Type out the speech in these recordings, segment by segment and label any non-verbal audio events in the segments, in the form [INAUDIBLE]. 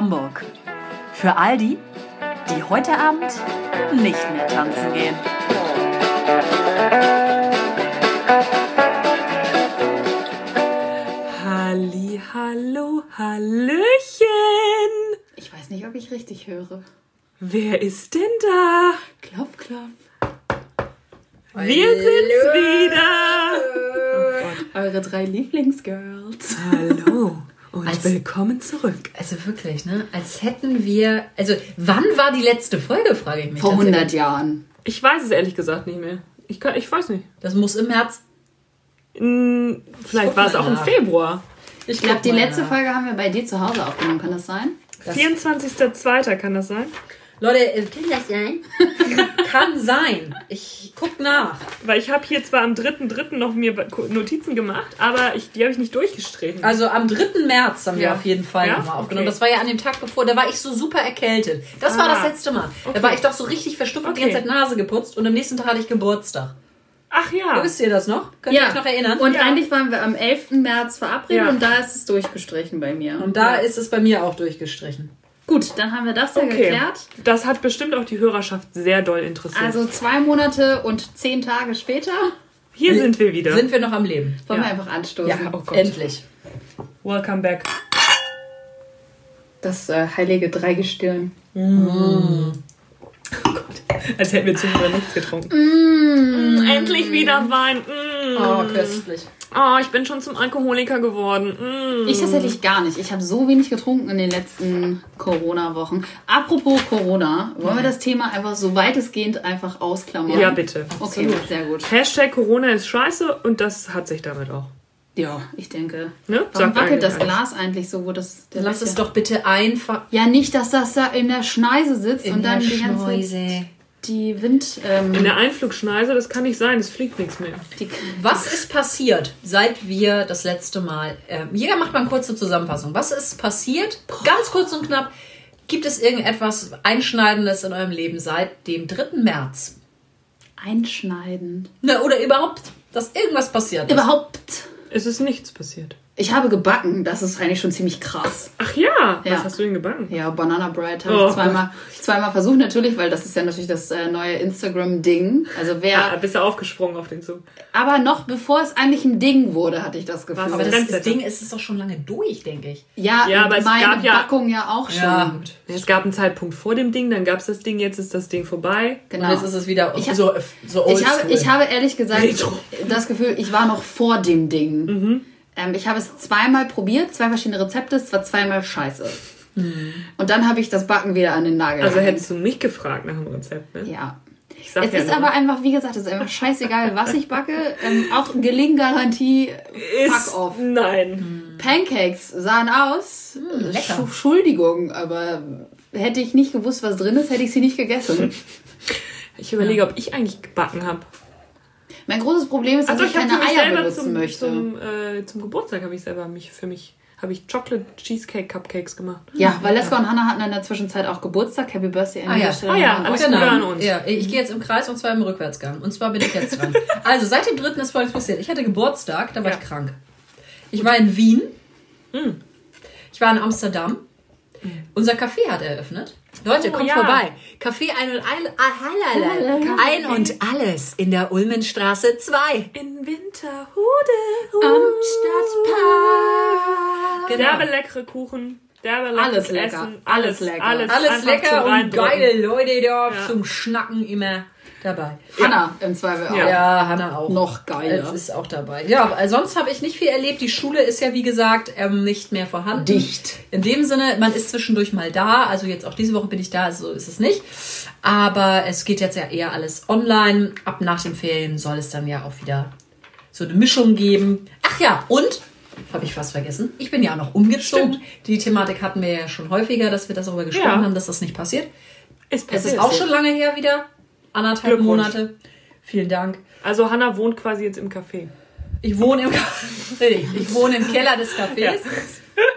Hamburg. Für all die, die heute Abend nicht mehr tanzen gehen. Halli, hallo, hallöchen. Ich weiß nicht, ob ich richtig höre. Wer ist denn da? Klopf, klopf. Wir sind's wieder. Eure drei Lieblingsgirls. Hallo und Als- willkommen zurück. Also wirklich, ne? Als hätten wir. Also, wann war die letzte Folge, frage ich mich. Vor tatsächlich. 100 Jahren. Ich weiß es ehrlich gesagt nicht mehr. Ich, kann, ich weiß nicht. Das muss im März. Hm, vielleicht war es auch im nach. Februar. Ich glaube, die letzte Folge haben wir bei dir zu Hause aufgenommen. Kann das sein? 24.02. kann das sein? Leute, äh, kann das sein? [LAUGHS] Kann sein. Ich guck nach. Weil ich habe hier zwar am 3.3. noch mir Notizen gemacht, aber ich, die habe ich nicht durchgestrichen. Also am 3. März haben wir Ja. auf jeden Fall Ja? nochmal aufgenommen. Okay. Das war ja an dem Tag bevor, da war ich so super erkältet. Das war Ah. das letzte Mal. Da war ich doch so richtig verstopft und die Okay. ganze Zeit Nase geputzt und am nächsten Tag hatte ich Geburtstag. Ach ja. Wisst ihr das noch? Könnt ihr euch noch erinnern? Und Ja. eigentlich waren wir am 11. März verabredet Ja. und da ist es durchgestrichen bei mir. Und da Ja. ist es bei mir auch durchgestrichen. Gut, dann haben wir das ja Okay. geklärt. Das hat bestimmt auch die Hörerschaft sehr doll interessiert. Also zwei Monate und zehn Tage später hier sind wir wieder. Sind wir noch am Leben? wollen Ja. wir einfach anstoßen. Ja, oh Gott. Endlich. Welcome back. Das äh, heilige Dreigestirn. [LAUGHS] Als hätten wir zuvor nichts getrunken. Mm, endlich wieder Wein. Mm. Oh, köstlich. Oh, ich bin schon zum Alkoholiker geworden. Mm. Ich tatsächlich gar nicht. Ich habe so wenig getrunken in den letzten Corona-Wochen. Apropos Corona, wollen wir das Thema einfach so weitestgehend einfach ausklammern? Ja, bitte. Okay, sehr gut. Hashtag Corona ist scheiße und das hat sich damit auch. Ja, ich denke. Ne? Warum Sagt wackelt das Glas eigentlich so, wo das der Lass es Becher- doch bitte einfach Ja, nicht, dass das da in der Schneise sitzt und dann die ganze Zeit Schneuse. Die Wind. Ähm, In der Einflugschneise, das kann nicht sein, es fliegt nichts mehr. die, Was ist passiert, seit wir das letzte Mal. Ähm, jeder macht mal eine kurze Zusammenfassung. Was ist passiert? Ganz kurz und knapp. Gibt es irgendetwas Einschneidendes in eurem Leben seit dem 3. März? einschneidend. Ne, oder überhaupt, dass irgendwas passiert ist? Überhaupt. Es ist nichts passiert. Ich habe gebacken, das ist eigentlich schon ziemlich krass. Ach ja, Ja. was hast du denn gebacken? Ja, Banana Bread habe Oh. ich zweimal, zweimal versucht natürlich, weil das ist ja natürlich das äh, neue Instagram-Ding. Also wer, Ja, bist du aufgesprungen auf den Zug. aber noch bevor es eigentlich ein Ding wurde, hatte ich das Gefühl. Was Aber das, das Ding ist, ist doch schon lange durch, denke ich. ja, Ja, aber es meine gab ja- Backung ja auch schon. gut. Es gab einen Zeitpunkt vor dem Ding, dann gab es das Ding, jetzt ist das Ding vorbei. Genau. Und jetzt ist es wieder Ich hab- so, so Ich habe, ich habe ehrlich gesagt Retro. das Gefühl, ich war noch vor dem Ding. Mhm. Ähm, ich habe es zweimal probiert, zwei verschiedene Rezepte, es war zweimal scheiße. Mhm. Und dann habe ich das Backen wieder an den Nagel. Also gehängt. hättest du mich gefragt nach dem Rezept, ne? Ja. Ich sag Es ja ist nur. aber einfach, wie gesagt, es ist einfach scheißegal, was ich backe. Ähm, auch Gelinggarantie, fuck off. Nein. Pancakes sahen aus. lecker. Sch- Entschuldigung, aber hätte ich nicht gewusst, was drin ist, hätte ich sie nicht gegessen. Ich überlege, ob ich eigentlich gebacken habe. Mein großes Problem ist, dass Also ich ich keine Eier benutzen zum, möchte. zum, äh, zum Geburtstag habe ich selber mich für mich habe ich Chocolate Cheesecake Cupcakes gemacht. Ja, weil Leska und Hannah hatten in der Zwischenzeit auch Geburtstag. Happy Birthday an Ah ja. Stelle. Ah ja, alles Genau. an uns. Ja, ich gehe jetzt im Kreis und zwar im Rückwärtsgang. Und zwar bin ich jetzt dran. Also seit dem dritten ist folgendes passiert. Ich hatte Geburtstag, da war Ja. ich krank. Ich war in Wien. Ich war in Amsterdam. Unser Café hat eröffnet. Leute, Oh, kommt ja. vorbei. Café ein und ein, ah, ein und alles in der Ulmenstraße 2. In Winterhude. Am Stadtpark. Genau. Derbe leckere Kuchen. Derbe Alles lecker. Essen. Alles Alles lecker. Alles, Alles lecker und geile Leute da Ja. zum Schnacken immer dabei. Hannah im Zweifel auch. Ja. Ja, Hanna auch. Noch geiler. Es ist auch dabei. Ja, aber sonst habe ich nicht viel erlebt. Die Schule ist ja, wie gesagt, ähm, nicht mehr vorhanden. Dicht. In dem Sinne, man ist zwischendurch mal da. Also jetzt auch diese Woche bin ich da, also so ist es nicht. Aber es geht jetzt ja eher alles online. Ab nach den Ferien soll es dann ja auch wieder so eine Mischung geben. Ach ja, und, habe ich fast vergessen, ich bin ja auch noch umgezogen. Stimmt. Die Thematik hatten wir ja schon häufiger, dass wir darüber gesprochen Ja. haben, dass das nicht passiert. Ist Es ist passiert. auch schon lange her wieder. Anderthalb. Monate. Vielen Dank. Also Hannah wohnt quasi jetzt im Café. Ich wohne im, ich wohne im Keller des Cafés.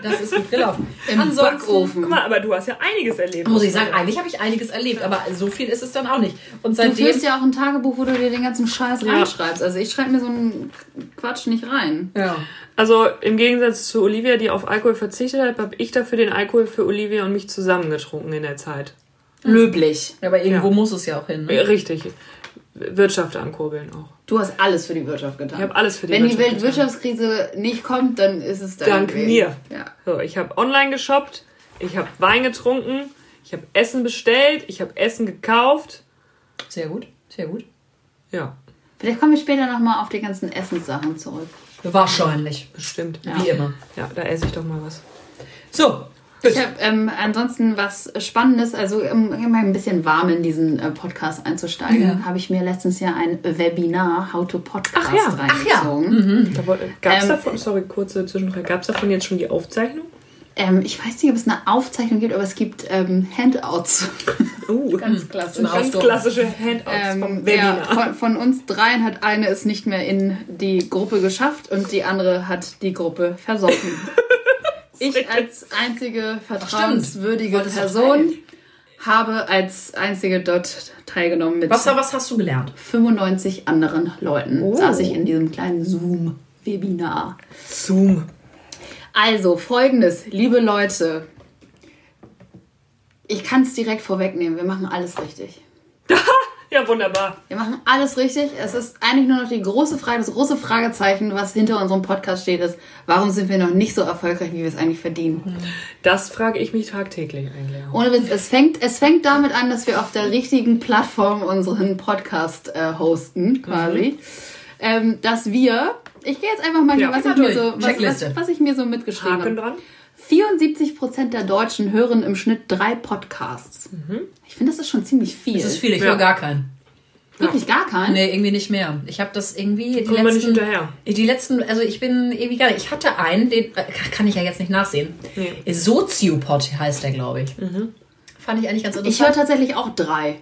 Das ist gut gelaufen. Im Backofen. Guck mal, aber du hast ja einiges erlebt. Muss ich sagen, eigentlich habe ich einiges erlebt, aber so viel ist es dann auch nicht. Und Du seitdem. führst ja auch ein Tagebuch, wo du dir den ganzen Scheiß Ja. reinschreibst. Also ich schreibe mir so einen Quatsch nicht rein. ja. Also im Gegensatz zu Olivia, die auf Alkohol verzichtet hat, habe ich dafür den Alkohol für Olivia und mich zusammengetrunken in der Zeit. Löblich. Aber irgendwo Ja. muss es ja auch hin. Äh, Ne? Richtig. Wirtschaft ankurbeln auch. Du hast alles für die Wirtschaft getan. Ich habe alles für die Wenn die Wirtschaft getan. Weltwirtschaftskrise nicht kommt, dann ist es dein Dank Weg. mir. Ja. So, ich habe online geshoppt, ich habe Wein getrunken, ich habe Essen bestellt, ich habe Essen gekauft. Sehr gut, sehr gut. Ja, Vielleicht komme ich später nochmal auf die ganzen Essenssachen zurück. Wahrscheinlich. bestimmt. Wie immer. Ja, da esse ich doch mal was. So. Ich habe ähm, ansonsten was Spannendes, also um immer ein bisschen warm in diesen äh, Podcast einzusteigen, Ja. habe ich mir letztens ja ein Webinar How to Podcast Ach ja, ach ja. reingezogen. Gab es Ähm, davon, sorry, kurze Zwischenfrage, gab es davon jetzt schon die Aufzeichnung? Ähm, ich weiß nicht, ob es eine Aufzeichnung gibt, aber es gibt ähm, Handouts. Uh, [LAUGHS] Ganz klassisch. Ganz klassische Handouts Ähm, vom ja, Webinar. von, von uns dreien hat eine es nicht mehr in die Gruppe geschafft und die andere hat die Gruppe versoffen. [LAUGHS] ich als einzige vertrauenswürdige du Person habe als einzige dort teilgenommen mit Was, was hast du gelernt? 95 anderen Leuten. Oh. Saß ich in diesem kleinen Zoom-Webinar. Zoom. Also, folgendes, liebe Leute. Ich kann es direkt vorwegnehmen. Wir machen alles richtig. [LAUGHS] Ja, wunderbar. Wir machen alles richtig. Es ist eigentlich nur noch die große Frage, das große Fragezeichen, was hinter unserem Podcast steht, ist, warum sind wir noch nicht so erfolgreich, wie wir es eigentlich verdienen? Das frage ich mich tagtäglich eigentlich. auch. Ohne Witz, es fängt, es fängt damit an, dass wir auf der richtigen Plattform unseren Podcast äh, hosten, quasi. Ähm, dass wir, ich gehe jetzt einfach mal Ja, was, ich mir so, was, was, was ich mir so mitgeschrieben habe. Dran. 74% der Deutschen hören im Schnitt drei Podcasts. Ich finde, das ist schon ziemlich viel. Das ist viel, ich Ja. höre gar keinen. Wirklich gar keinen? Nee, irgendwie nicht mehr. Ich habe das irgendwie die Kommt man nicht letzten, hinterher. die letzten, also ich bin irgendwie gar nicht. Ich hatte einen, den äh, kann ich ja jetzt nicht nachsehen. Nee. Soziopod heißt der, glaube ich. Fand ich eigentlich ganz Ich höre interessant. tatsächlich auch drei.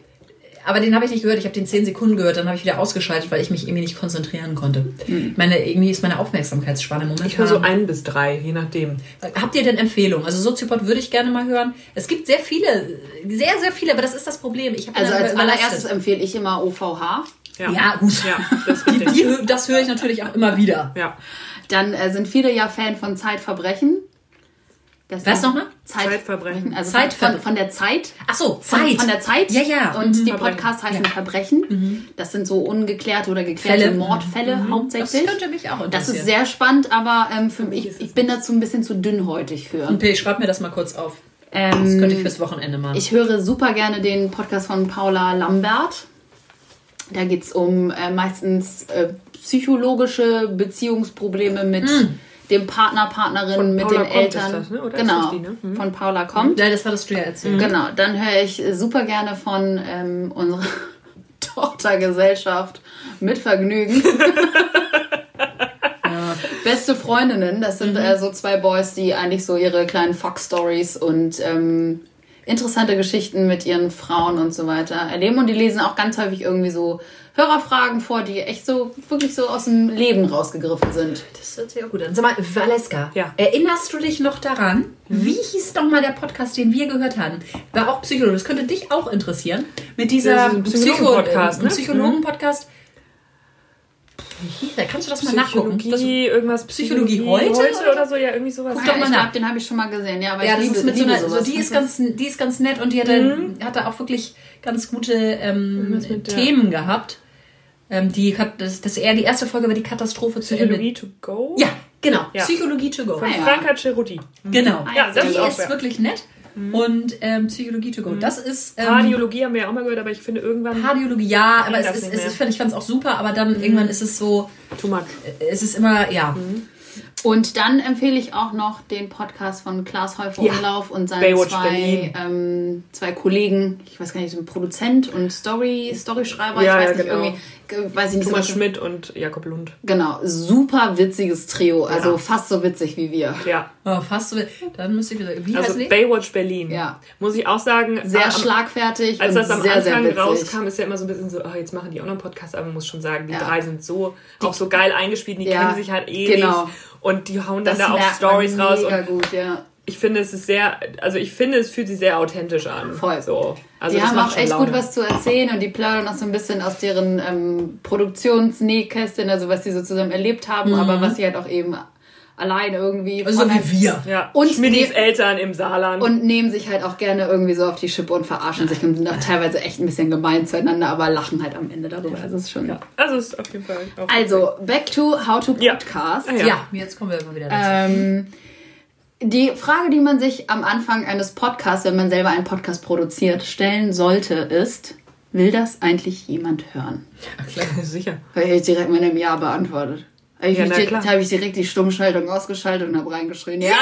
Aber den habe ich nicht gehört. Ich habe den 10 Sekunden gehört, dann habe ich wieder ausgeschaltet, weil ich mich irgendwie nicht konzentrieren konnte. Meine, irgendwie ist meine Aufmerksamkeitsspanne momentan. Ich höre so ein bis drei, je nachdem. Habt ihr denn Empfehlungen? Also Soziopod würde ich gerne mal hören. Es gibt sehr viele, sehr, sehr viele, aber das ist das Problem. Ich habe Also als allererstes empfehle ich immer OVH. Ja, gut. Ja, das. Die, hö- das höre ich natürlich auch immer wieder. ja. Dann äh, sind viele ja Fan von Zeitverbrechen. Das Was nochmal? Zeitverbrechen. Also Zeitver- von, von der Zeit. Ach so, Von, Zeit. von der Zeit. Ja, ja. Und die Verbrechen. Podcasts heißen Ja. Verbrechen. Das sind so ungeklärte oder geklärte Fälle. Mordfälle Das hauptsächlich. könnte mich auch interessieren. Das ist sehr spannend, aber ähm, für mich, ich, ich bin dazu ein bisschen zu dünnhäutig für. Okay, schreib mir das mal kurz auf. Das Ähm, könnte ich fürs Wochenende machen. Ich höre super gerne den Podcast von Paula Lambert. Da geht es um äh, meistens äh, psychologische Beziehungsprobleme mit dem Partner, Partnerin, Von mit Paula den Eltern. das, ne? Oder ist genau, das die, ne? Mhm. von Paula kommt. ja, das hattest du ja erzählt. Genau, dann höre ich super gerne von ähm, unserer [LAUGHS] Tochtergesellschaft mit Vergnügen. [LAUGHS] Beste Freundinnen, das sind äh, so zwei Boys, die eigentlich so ihre kleinen Fox-Stories und ähm, interessante Geschichten mit ihren Frauen und so weiter erleben. Und die lesen auch ganz häufig irgendwie so Hörerfragen vor, die echt so wirklich so aus dem Leben rausgegriffen sind. Das hört sich auch gut an. Sag mal, Valeska, Ja. erinnerst du dich noch daran? Wie hieß doch mal der Podcast, den wir gehört haben? War auch Psychologe. Das könnte dich auch interessieren. Mit dieser ist ein Psychologen-Podcast, Psycho- ne? Psychologen-Podcast. Wie hieß der? Kannst du das mal nachgucken? Das, Psychologie, irgendwas Psychologie heute, heute oder so, ja, irgendwie sowas. Guck Ja, doch mal nach. den habe ich schon mal gesehen. Ja, aber ja, ich das liebe, ist mit so liebe einer, so, sowas. die ist ganz, die ist ganz nett und die hatte, hatte auch wirklich ganz gute ähm, Themen gehabt. Ähm, die hat, das, das eher die erste Folge war die Katastrophe zu Ende. Psychologie to go? Ja, genau. Ja. Psychologie to go. Von Ah, ja. Franka Ceruti. Genau. Ja, das die ist auch ist wirklich nett. Und ähm, Psychologie to go. Das ist ähm, Radiologie haben wir ja auch mal gehört, aber ich finde irgendwann Radiologie, ja, aber es ist, es ist, ich fand es auch super, aber dann irgendwann ist es so, too much. es ist immer, ja. Und dann empfehle ich auch noch den Podcast von Klaas Häufer Ja. Umlauf und seinen Baywatch zwei, ähm, zwei Kollegen, ich weiß gar nicht, so ein Produzent und Story, Storyschreiber, Ja, ich weiß ja, nicht, genau. irgendwie, ge- weiß ich nicht Thomas so. Schmidt und Jakob Lund. Genau, super witziges Trio, also Ja. fast so witzig wie wir. Ja. Oh, fast so. Dann müsste ich wieder. Wie Also heißt die? Baywatch Berlin. Ja. Muss ich auch sagen. Sehr am- schlagfertig Als und das am sehr, sehr Anfang witzig. rauskam, ist ja immer so ein bisschen so, oh, jetzt machen die auch noch einen Podcast, aber man muss schon sagen, die Ja. drei sind so auch so geil eingespielt, die Ja, kennen sich halt eh genau. nicht. Und die hauen dann Das da auch Stories raus. Mega Und gut, ja. Ich finde, es ist sehr, also ich finde, es fühlt sich sehr authentisch an. Voll. So. Also die haben auch echt Laune. gut was zu erzählen und die plaudern auch so ein bisschen aus deren ähm, Produktionsnähkästchen, also was sie so zusammen erlebt haben, aber was sie halt auch eben allein irgendwie. Mhm. Also so wie wir. Ja. Und Schmidis die- Eltern im Saarland. Und nehmen sich halt auch gerne irgendwie so auf die Schippe und verarschen sich und sind auch teilweise echt ein bisschen gemein zueinander, aber lachen halt am Ende darüber. Also ist schon. also es ist auf jeden Fall auch Also, back to how to Ja. podcast. Ah, Ja. Ja. jetzt kommen wir immer wieder dazu. Ähm, die Frage, die man sich am Anfang eines Podcasts, wenn man selber einen Podcast produziert, stellen sollte, ist, will das eigentlich jemand hören? [LAUGHS] sicher. Habe ich direkt mit einem Ja beantwortet. Ja, klar. habe ich direkt die Stummschaltung ausgeschaltet und habe reingeschrien, ja,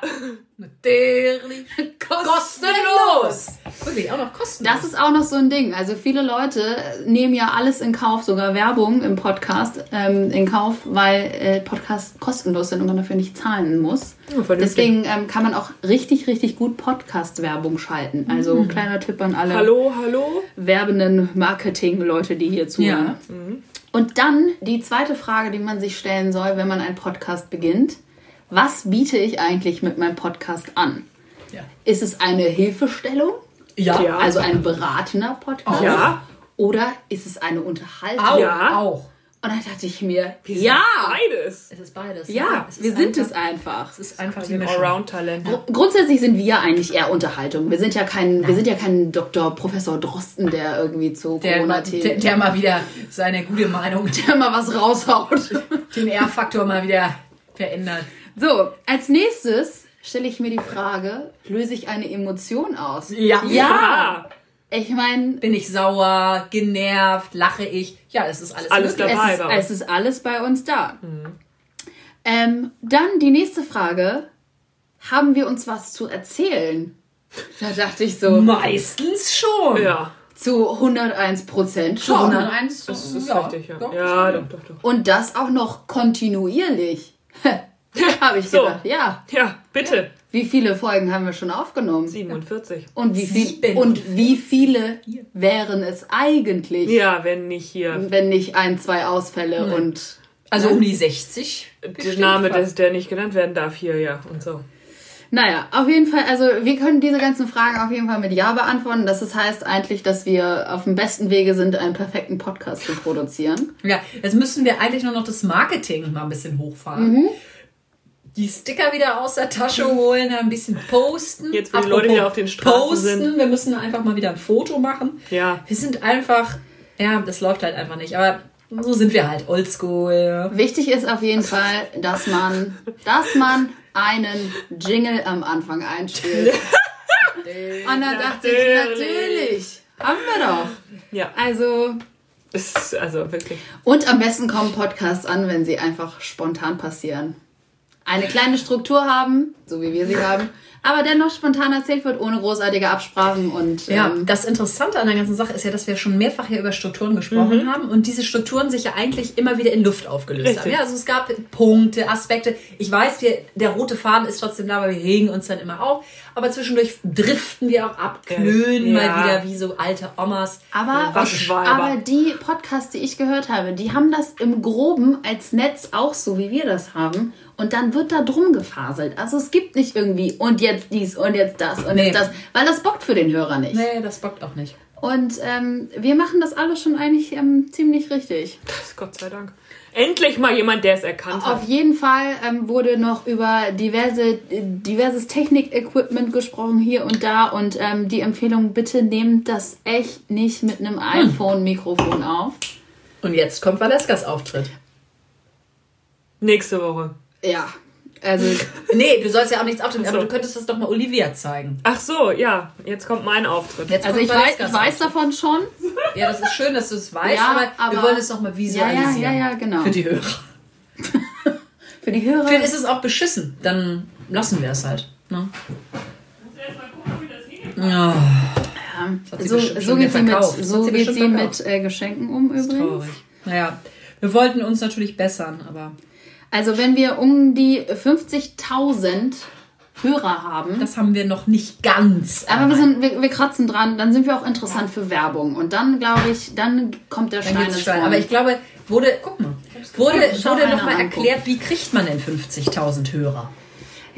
[LAUGHS] Natürlich. kostenlos! Wirklich, auch noch kostenlos. Das ist auch noch so ein Ding. Also viele Leute nehmen ja alles in Kauf, sogar Werbung im Podcast ähm, in Kauf, weil äh, Podcasts kostenlos sind und man dafür nicht zahlen muss. Ja. Deswegen ähm, kann man auch richtig, richtig gut Podcast-Werbung schalten. Also kleiner Tipp an alle Hallo, hallo? werbenden Marketing-Leute, die hier zuhören. Ja. Und dann die zweite Frage, die man sich stellen soll, wenn man einen Podcast beginnt. Was biete ich eigentlich mit meinem Podcast an? Ja. Ist es eine Hilfestellung? Ja. Ja. Also ein beratender Podcast? Ja. Oder ist es eine Unterhaltung? Auch. Ja. auch. Und dann dachte ich mir, Wir ja, Beides. Es ist beides. ja, ist wir sind einfach, es einfach. Es ist einfach die Ein. Allround-Talent. Gru- Grundsätzlich sind wir eigentlich eher Unterhaltung. Wir sind ja kein, wir sind ja kein Dr. Professor Drosten, der irgendwie zu mal- der, Corona-Themen der mal wieder seine gute Meinung, der mal was raushaut. den R-Faktor mal wieder verändert. So, als nächstes stelle ich mir die Frage, löse ich eine Emotion aus? Ja. Ja. Ich meine, Bin ich sauer, genervt, lache ich? Ja, es ist alles, Alles möglich. dabei. es ist, bei uns. es ist alles bei uns da. Ähm, dann die nächste Frage. Haben wir uns was zu erzählen? [LAUGHS] Da dachte ich so, Meistens schon. Ja, zu 101 Prozent Zu schon. 101. das ist ja, richtig. Ja, doch, ja schon. doch, doch, doch. Und das auch noch kontinuierlich. [LAUGHS] [LAUGHS] Habe ich So. gedacht, ja. Ja, bitte. Wie viele Folgen haben wir schon aufgenommen? 47. Und wie, viel, und wie viele wären es eigentlich, Ja, wenn nicht hier. wenn nicht ein, zwei Ausfälle und Also um die 60. Der Name, des, der nicht genannt werden darf, hier, ja, und so. Naja, auf jeden Fall, also wir können diese ganzen Fragen auf jeden Fall mit Ja beantworten. Das heißt eigentlich, dass wir auf dem besten Wege sind, einen perfekten Podcast zu produzieren. Ja, jetzt müssen wir eigentlich nur noch das Marketing mal ein bisschen hochfahren. Mhm. Die Sticker wieder aus der Tasche holen, ein bisschen posten. Jetzt, wo die Leute wieder auf den Straßen posten. sind. Wir müssen einfach mal wieder ein Foto machen. Ja. Wir sind einfach, ja, das läuft halt einfach nicht. Aber so sind wir halt, oldschool. Wichtig ist auf jeden Fall, dass man, dass man einen Jingle am Anfang einspielt. [LAUGHS] Und dann dachte ich, Natürlich. haben wir doch. Ja, Also, ist also wirklich. und am besten kommen Podcasts an, wenn sie einfach spontan passieren. Eine kleine Struktur haben, so wie wir sie [LAUGHS] haben, aber dennoch spontan erzählt wird, ohne großartige Absprachen und Ja, ähm, das Interessante an der ganzen Sache ist ja, dass wir schon mehrfach hier über Strukturen gesprochen Mhm. haben und diese Strukturen sich ja eigentlich immer wieder in Luft aufgelöst Richtig. haben. Ja, also es gab Punkte, Aspekte. Ich weiß, wir, der rote Faden ist trotzdem da, weil wir regen uns dann immer auf. Aber zwischendurch driften wir auch ab, knölen Ja. mal wieder wie so alte Omas. Aber, Waschweiber. aber die Podcasts, die ich gehört habe, die haben das im Groben als Netz auch so, wie wir das haben. Und dann wird da drum gefaselt. Also es gibt nicht irgendwie und jetzt dies und jetzt das und Nee. jetzt das, weil das bockt für den Hörer nicht. Nee, das bockt auch nicht. Und ähm, wir machen das alles schon eigentlich ähm, ziemlich richtig. Das, Gott sei Dank. Endlich mal jemand, der es erkannt Auf hat. jeden Fall ähm, wurde noch über diverse, äh, diverses Technik-Equipment gesprochen hier und da. Und ähm, die Empfehlung, bitte nehmt das echt nicht mit einem iPhone-Mikrofon auf. Und jetzt kommt Valeskas Auftritt. Nächste Woche. Ja, also Nee, du sollst ja auch nichts auftreten, so. aber du könntest das doch mal Olivia zeigen. Ach so, ja, jetzt kommt mein Auftritt. Jetzt Also ich weiß, ich weiß davon schon. Ja, das ist schön, dass du es weißt, Ja, aber, wir aber- wollen es noch mal visualisieren. ja, ja, ja, genau. Für die Hörer. [LAUGHS] Für die Hörer. Vielleicht ist es auch beschissen. Dann lassen wir es halt. Ne? Ja, so, so geht sie mit, so geht sie mit äh, Geschenken um übrigens. traurig. Naja, wir wollten uns natürlich bessern, aber Also wenn wir um die 50.000 Hörer haben, das haben wir noch nicht ganz. aber wir, sind, wir, wir kratzen dran, dann sind wir auch interessant für Werbung. Und dann, glaube ich, dann kommt der Dann Stein ins. Rollen. Aber ich glaube, wurde, guck mal, Wurde, wurde nochmal erklärt, wie kriegt man denn 50.000 Hörer?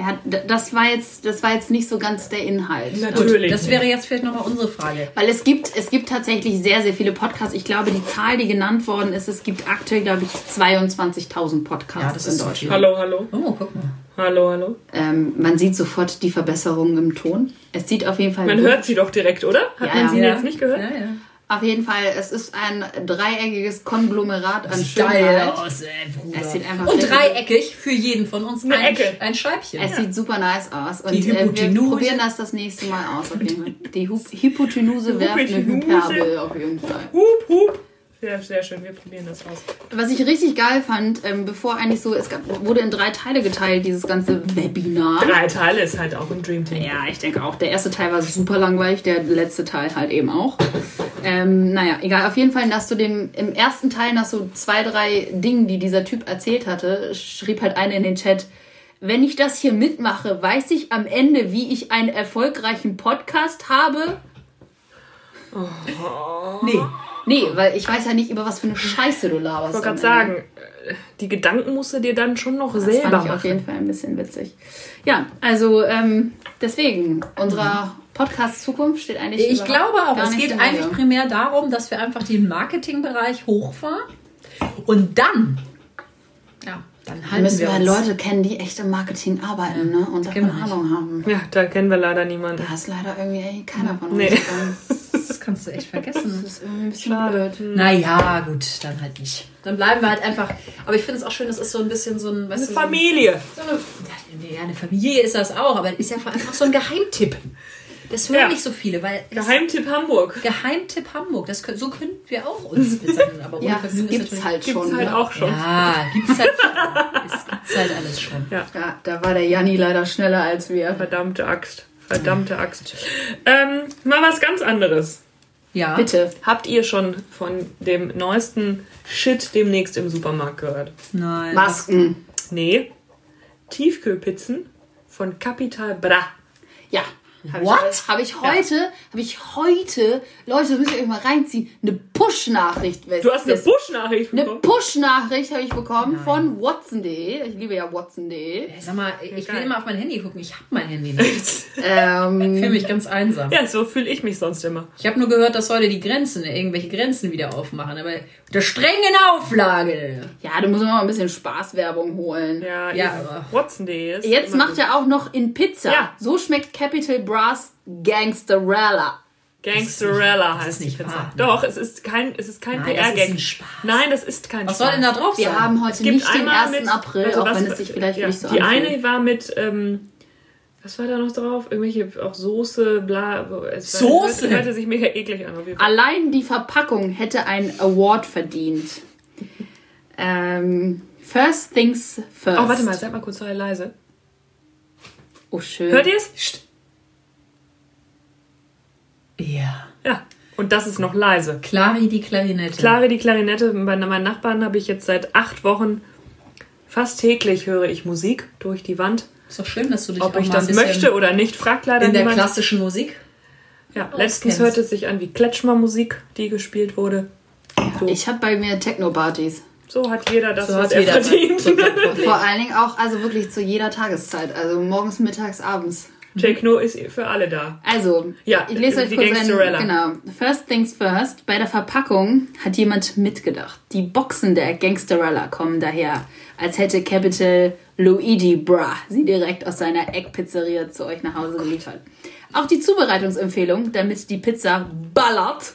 Ja, das war jetzt, das war jetzt nicht so ganz der Inhalt. Natürlich. Das wäre jetzt vielleicht nochmal unsere Frage. Weil es gibt, es gibt tatsächlich sehr, sehr viele Podcasts. Ich glaube, die Zahl, die genannt worden ist, es gibt aktuell, glaube ich, 22.000 Podcasts Ja, das ist in zu Deutschland. viel. Hallo, hallo. Oh, guck mal. Hallo, hallo. Ähm, man sieht sofort die Verbesserungen im Ton. Es sieht auf jeden Fall Man hört sie doch direkt, oder? Hat Ja, man sie Ja. jetzt nicht gehört? Ja, ja. Auf jeden Fall, es ist ein dreieckiges Konglomerat an Sieht geil Schönheit. aus, ey, Bruder. Es sieht einfach Und dreieckig für jeden von uns Eine ein, Ecke. ein Scheibchen. Es sieht super nice aus. Und Die äh, wir probieren das das nächste Mal aus. Auf jeden Fall. Die Hu Hypotenuse werft eine. Hyperbel auf jeden Fall. Hup, hup. Sehr, sehr schön. Wir probieren das aus. Was ich richtig geil fand, ähm, bevor eigentlich so, es gab, wurde in drei Teile geteilt, dieses ganze Webinar. Drei Teile ist halt auch ein Dream Team. Ja, ich denke auch. Der erste Teil war super langweilig, der letzte Teil halt eben auch. Ähm, naja, egal. Auf jeden Fall, dass du dem im ersten Teil nach so zwei, drei Dingen, die dieser Typ erzählt hatte, schrieb halt eine in den Chat. Wenn ich das hier mitmache, weiß ich am Ende, wie ich einen erfolgreichen Podcast habe? Nee. Nee, weil ich weiß ja nicht, über was für eine Scheiße du laberst. Ich wollte gerade sagen, äh, die Gedanken musst du dir dann schon noch Das selber fand ich auf machen. jeden Fall ein bisschen witzig. Ja, also ähm, deswegen, unserer Podcast-Zukunft steht eigentlich. Ich glaube auch, gar es geht eigentlich primär darum, dass wir einfach den Marketingbereich hochfahren und dann, dann Da halten müssen wir wir uns. Leute kennen, die echt im Marketing arbeiten ne? und davon. Ahnung haben. Ja, da kennen wir leider niemanden. Da ist leider irgendwie ey, keiner von uns. Nee. [LAUGHS] Das kannst du echt vergessen. Das ist irgendwie ein bisschen blöd. Naja, gut, dann halt nicht. Dann bleiben wir halt einfach. Aber ich finde es auch schön, das ist so ein bisschen so ein. Weißt Eine du, so Familie. So eine, ja, eine Familie ist das auch, aber ist ja einfach so ein Geheimtipp. Das hören Ja. nicht so viele, weil. das- Geheimtipp Hamburg. Geheimtipp Hamburg. Das, könnt- so könnten wir auch uns bezeichnen. Aber ohne Ja, das Vergnügen ist gibt's halt Gibt's schon. halt ne? auch schon. Ja, gibt's halt schon. Es gibt's halt alles schon. Ja. Ja, da war der Janni leider schneller als wir. Verdammte Axt. Verdammte Axt. Ähm, mal was ganz anderes. Ja. Bitte. Habt ihr schon von dem neuesten Shit demnächst im Supermarkt gehört? Nein. Masken. Nee. Tiefkühlpizzen von Capital Bra. Ja. Hab What? Ich, habe ich heute, habe ich heute, Leute, das müsst ihr euch mal reinziehen, eine Push-Nachricht. Du hast eine Push-Nachricht Eine bekommen. Push-Nachricht habe ich bekommen von Watson.de. Ich liebe ja Watson.de. Ey, Sag mal, ich will immer auf mein Handy gucken. Ich habe mein Handy [LAUGHS] nicht. Ich Ähm, fühle mich ganz einsam. Ja, so fühle ich mich sonst immer. Ich habe nur gehört, dass heute die Grenzen, irgendwelche Grenzen wieder aufmachen. Aber unter strengen Auflage. ja, du musst immer mal ein bisschen Spaßwerbung holen. Ja, Ja, ja aber- Watson.de ist. Jetzt macht er auch noch in Pizza. Ja. So schmeckt Capital Brass Gangsterella. Gangsterella Das ist heißt nicht wahr. Doch, es ist kein, es ist kein Nein, das ist PR-Gag. Nein, das ist kein Was Spaß. soll denn da drauf Wir sein? haben heute nicht den einmal 1. mit- April, also auch was- wenn es sich vielleicht ja, nicht so Die anfühlt. eine war mit, ähm, was war da noch drauf? Irgendwelche auch Soße, bla. Es war- Soße? Hörte, hörte sich mega eklig an. Allein die Verpackung hätte einen Award verdient. Ähm, first things first. Oh, warte mal, seid mal kurz sei leise. Oh, schön. Hört ihr es? Ja. Ja. Und das ist noch leise. Clari die Klarinette. Klare die Klarinette. Bei meinen Nachbarn habe ich jetzt seit acht Wochen fast täglich höre ich Musik durch die Wand. Ist doch schön, dass du dich Ob auch ich das möchte oder nicht, fragt leider in der niemand. klassischen Musik. Ja, letztens auskennst. hörte es sich an wie Kletschmer-Musik, die gespielt wurde. So, Ich habe bei mir Techno-Partys. so hat jeder das, So was hat er jeder verdient. [LAUGHS] [LAUGHS] Vor allen Dingen auch, also wirklich zu jeder Tageszeit. Also morgens, mittags, abends. Techno ist für alle da. Also, Ja, ich lese euch die kurz ein, genau. First things first, bei der Verpackung hat jemand mitgedacht. Die Boxen der Gangsterella kommen daher, als hätte Capital Luigi Bra sie direkt aus seiner Eckpizzeria zu euch nach Hause geliefert. Auch die Zubereitungsempfehlung, damit die Pizza ballert,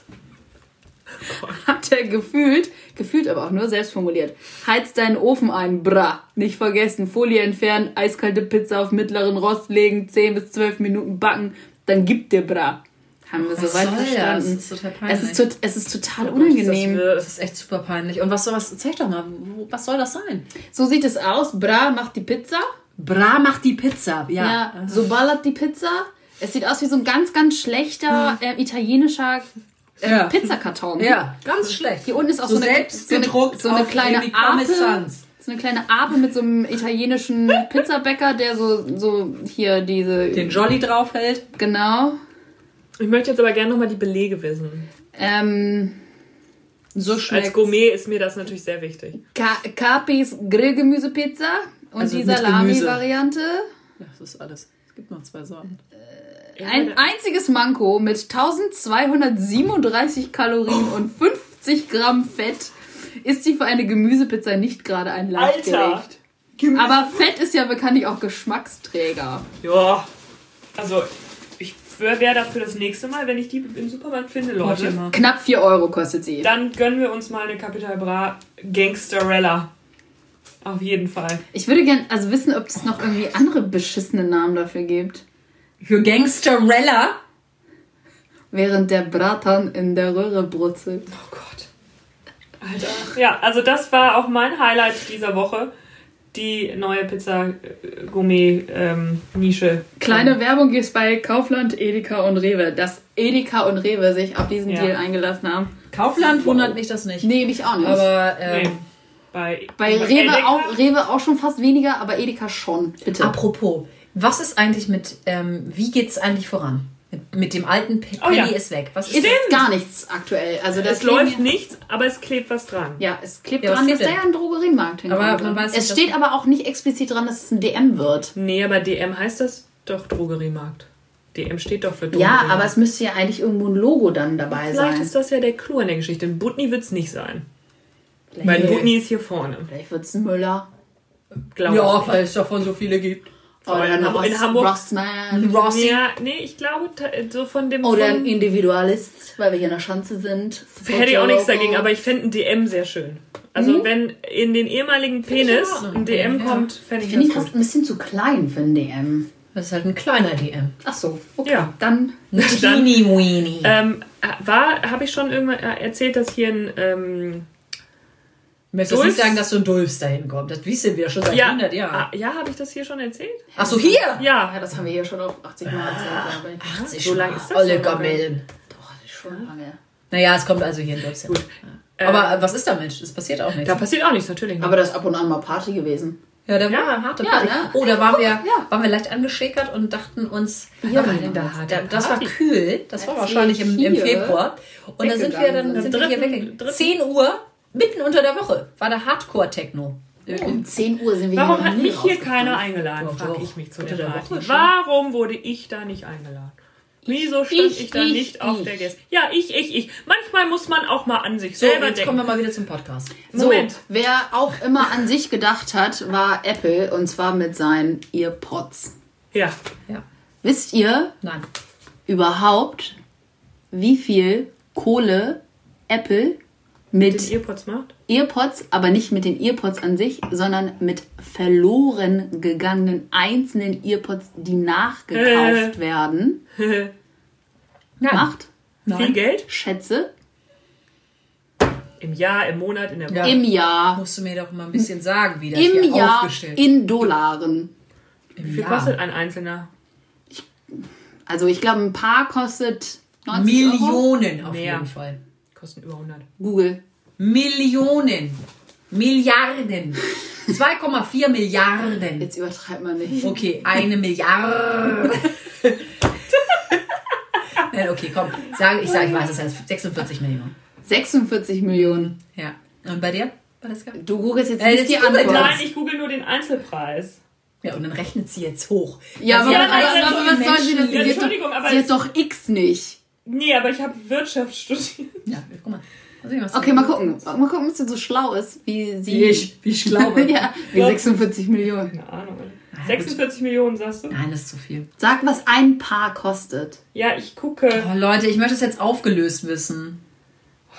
hat er gefühlt, gefühlt aber auch nur selbst formuliert. Heiz deinen Ofen ein, bra. Nicht vergessen, Folie entfernen, eiskalte Pizza auf mittleren Rost legen, 10 bis 12 Minuten backen, dann gib dir bra. Haben wir Was soweit das? verstanden. Das ist total peinlich. Es ist, es ist total Das unangenehm. wird- Das ist echt super peinlich. Und was soll was? Zeig doch mal, was soll das sein? So sieht es aus. Bra macht die Pizza. Bra macht die Pizza. Ja. Ja, so ballert die Pizza. Es sieht aus wie so ein ganz, ganz schlechter äh, italienischer Ja. Pizzakarton. Ja, ganz schlecht. Hier unten ist auch So so, eine, selbst so, eine, gedruckt so eine kleine Ape. So eine kleine Ape mit so einem italienischen [LAUGHS] Pizzabäcker, der so, so hier diese. Den Jolly draufhält. genau. Ich möchte jetzt aber gerne nochmal die Belege wissen. Ähm, So Als schmeckt Gourmet ist mir das natürlich sehr wichtig. Ka Capis Grillgemüsepizza und Also die Salami-Variante. Ja, das ist alles. Es gibt noch zwei Sorten. Ein einziges Manko mit 1237 Kalorien und 50 Gramm Fett ist sie für eine Gemüsepizza nicht gerade ein Leichtgewicht. Aber Fett ist ja bekanntlich auch Geschmacksträger. Ja, also ich wäre dafür das nächste Mal, wenn ich die im Supermarkt finde, Leute. mal. Knapp 4 Euro kostet sie. Dann gönnen wir uns mal eine Capital Bra Gangsterella. Auf jeden Fall. Ich würde gerne also wissen, ob es noch irgendwie andere beschissene Namen dafür gibt. Für Gangsterella. Während der Bratan in der Röhre brutzelt. Oh Gott. Alter. Ja, also das war auch mein Highlight dieser Woche. Die neue Pizza äh, ähm, Nische. Kleine Werbung gibt es bei Kaufland, Edeka und Rewe. Dass Edeka und Rewe sich auf diesen Ja. Deal eingelassen haben. Kaufland wundert mich das nicht. Nee, mich auch nicht. Aber ähm, Nee. Bei, Bei bei Rewe auch, Rewe auch schon fast weniger, aber Edeka schon. Bitte. apropos, was ist eigentlich mit, ähm, wie geht's eigentlich voran? Mit, mit dem alten Pe Oh Penny ja. ist weg. Was ist ist gar nichts aktuell. Also das Es läuft nichts, aber es klebt was dran. Ja, es klebt Ja, dran, dass da ja ein Drogeriemarkt hinkommt. Aber man weiß es steht aber auch nicht explizit dran, dass es ein DM wird. Nee, aber DM heißt das doch Drogeriemarkt. DM steht doch für Ja, Drogeriemarkt. aber es müsste ja eigentlich irgendwo ein Logo dann dabei Vielleicht sein. ist das ja der Clou an der Geschichte. Ein Butni wird es nicht sein. Weil Vielleicht, Butni ist hier vorne. vielleicht wird es ein Müller. Glaube Ja, ich. weil es davon so viele gibt. Oder in ein Hamburg- in Ross, Hamburg- Rossmann. Rossi. Ja, nee, ich glaube, so von dem. Oder ein Individualist, weil wir hier in der Schanze sind. hätte ich auch nichts dagegen, aber ich fände ein DM sehr schön. Also, wenn in den ehemaligen Penis ein DM Ja. kommt, fände ich Finde ich das fast ein bisschen zu klein für ein DM. Das ist halt ein kleiner DM. Ach so, okay. Ja. Dann Ein teeny weeny. Ähm, war, habe ich schon irgendwann äh, erzählt, dass hier ein. Ähm, Ich möchte jetzt nicht sagen, dass so ein Dulfs dahin kommt. Das wissen wir schon seit ja, 100 Jahren. ah, ja, habe ich das hier schon erzählt? Ach so, hier! Ja, Ja. das haben wir hier schon auf 80 Mal erzählt, glaube ich. 80 so lange ist das lange. Gamellen. Doch, das ist schon lange. Naja, es kommt also hier in Dulfs. Ja. Äh, Aber äh, was ist damit? Es passiert auch nichts. Da passiert auch nichts, natürlich. Nicht. Aber das ist ab und an mal Party gewesen. Ja, da war Ja, eine harte ja, Party. ne? Oh, da waren wir, ja. waren wir leicht angeschäkert und dachten uns, Ja, da da, das war kühl. Das war wahrscheinlich im, im Februar. Und da sind wir dann sind wir hier weggegangen. dritten- 10 Uhr, mitten unter der Woche, war der Hardcore-Techno. Um 10 Uhr sind wir Warum hier hat mich hier keiner eingeladen, Doch, frage ich mich zu der der Party. Warum wurde ich da nicht eingeladen? Wieso stand ich, Ich, da ich, nicht auf ich. der Gäste? Ja, ich, ich, ich. Manchmal muss man auch mal an sich So, selber jetzt denken. kommen wir mal wieder zum Podcast. So, Moment. wer auch immer an sich gedacht hat, war Apple und zwar mit seinen EarPods. Ja. Ja. Wisst ihr Nein. überhaupt, wie viel Kohle Apple mit Den Earpods macht? EarPods, aber nicht mit den EarPods an sich, sondern mit verloren gegangenen einzelnen EarPods, die nachgekauft [LAUGHS] werden, [LAUGHS] Nein. macht? Viel Geld? Schätze, Im Jahr, im Monat, in der Woche. Ja. im Jahr. Musst du mir doch mal ein bisschen sagen, wie das Im hier Jahr aufgestellt in Dollaren. Wie viel kostet ein einzelner? Also ich glaube, ein Paar kostet 90 Euro. Millionen auf Mehr. jeden Fall. Kosten über 100. Google. Millionen. Milliarden. 2,4 Milliarden. Jetzt übertreibt man nicht. Okay, eine Milliarde. Nein, okay, komm. Sag, ich sage, ich weiß es heißt 46 Millionen. 46 Millionen. Ja. Und bei dir? Valeska? Du googelst jetzt Äh, nicht jetzt die Antwort. Nein, ich google nur den Einzelpreis. Ja, und dann rechnet sie jetzt hoch. Ja, aber, was soll sie das? Menschen- Sie, hat Entschuldigung, aber sie hat doch X nicht. Nee, aber ich habe Wirtschaft [LAUGHS] studiert. Ja, guck mal. Was Okay, mal gucken. Mal gucken, ob sie so schlau ist, wie sie. Wie ich, wie ich glaube. [LAUGHS] ja, wie 46 Millionen. Keine Ahnung. 46 Millionen, sagst du? Nein, das ist zu viel. Sag, was ein Paar kostet. Ja, ich gucke. Oh, Leute, ich möchte es jetzt aufgelöst wissen.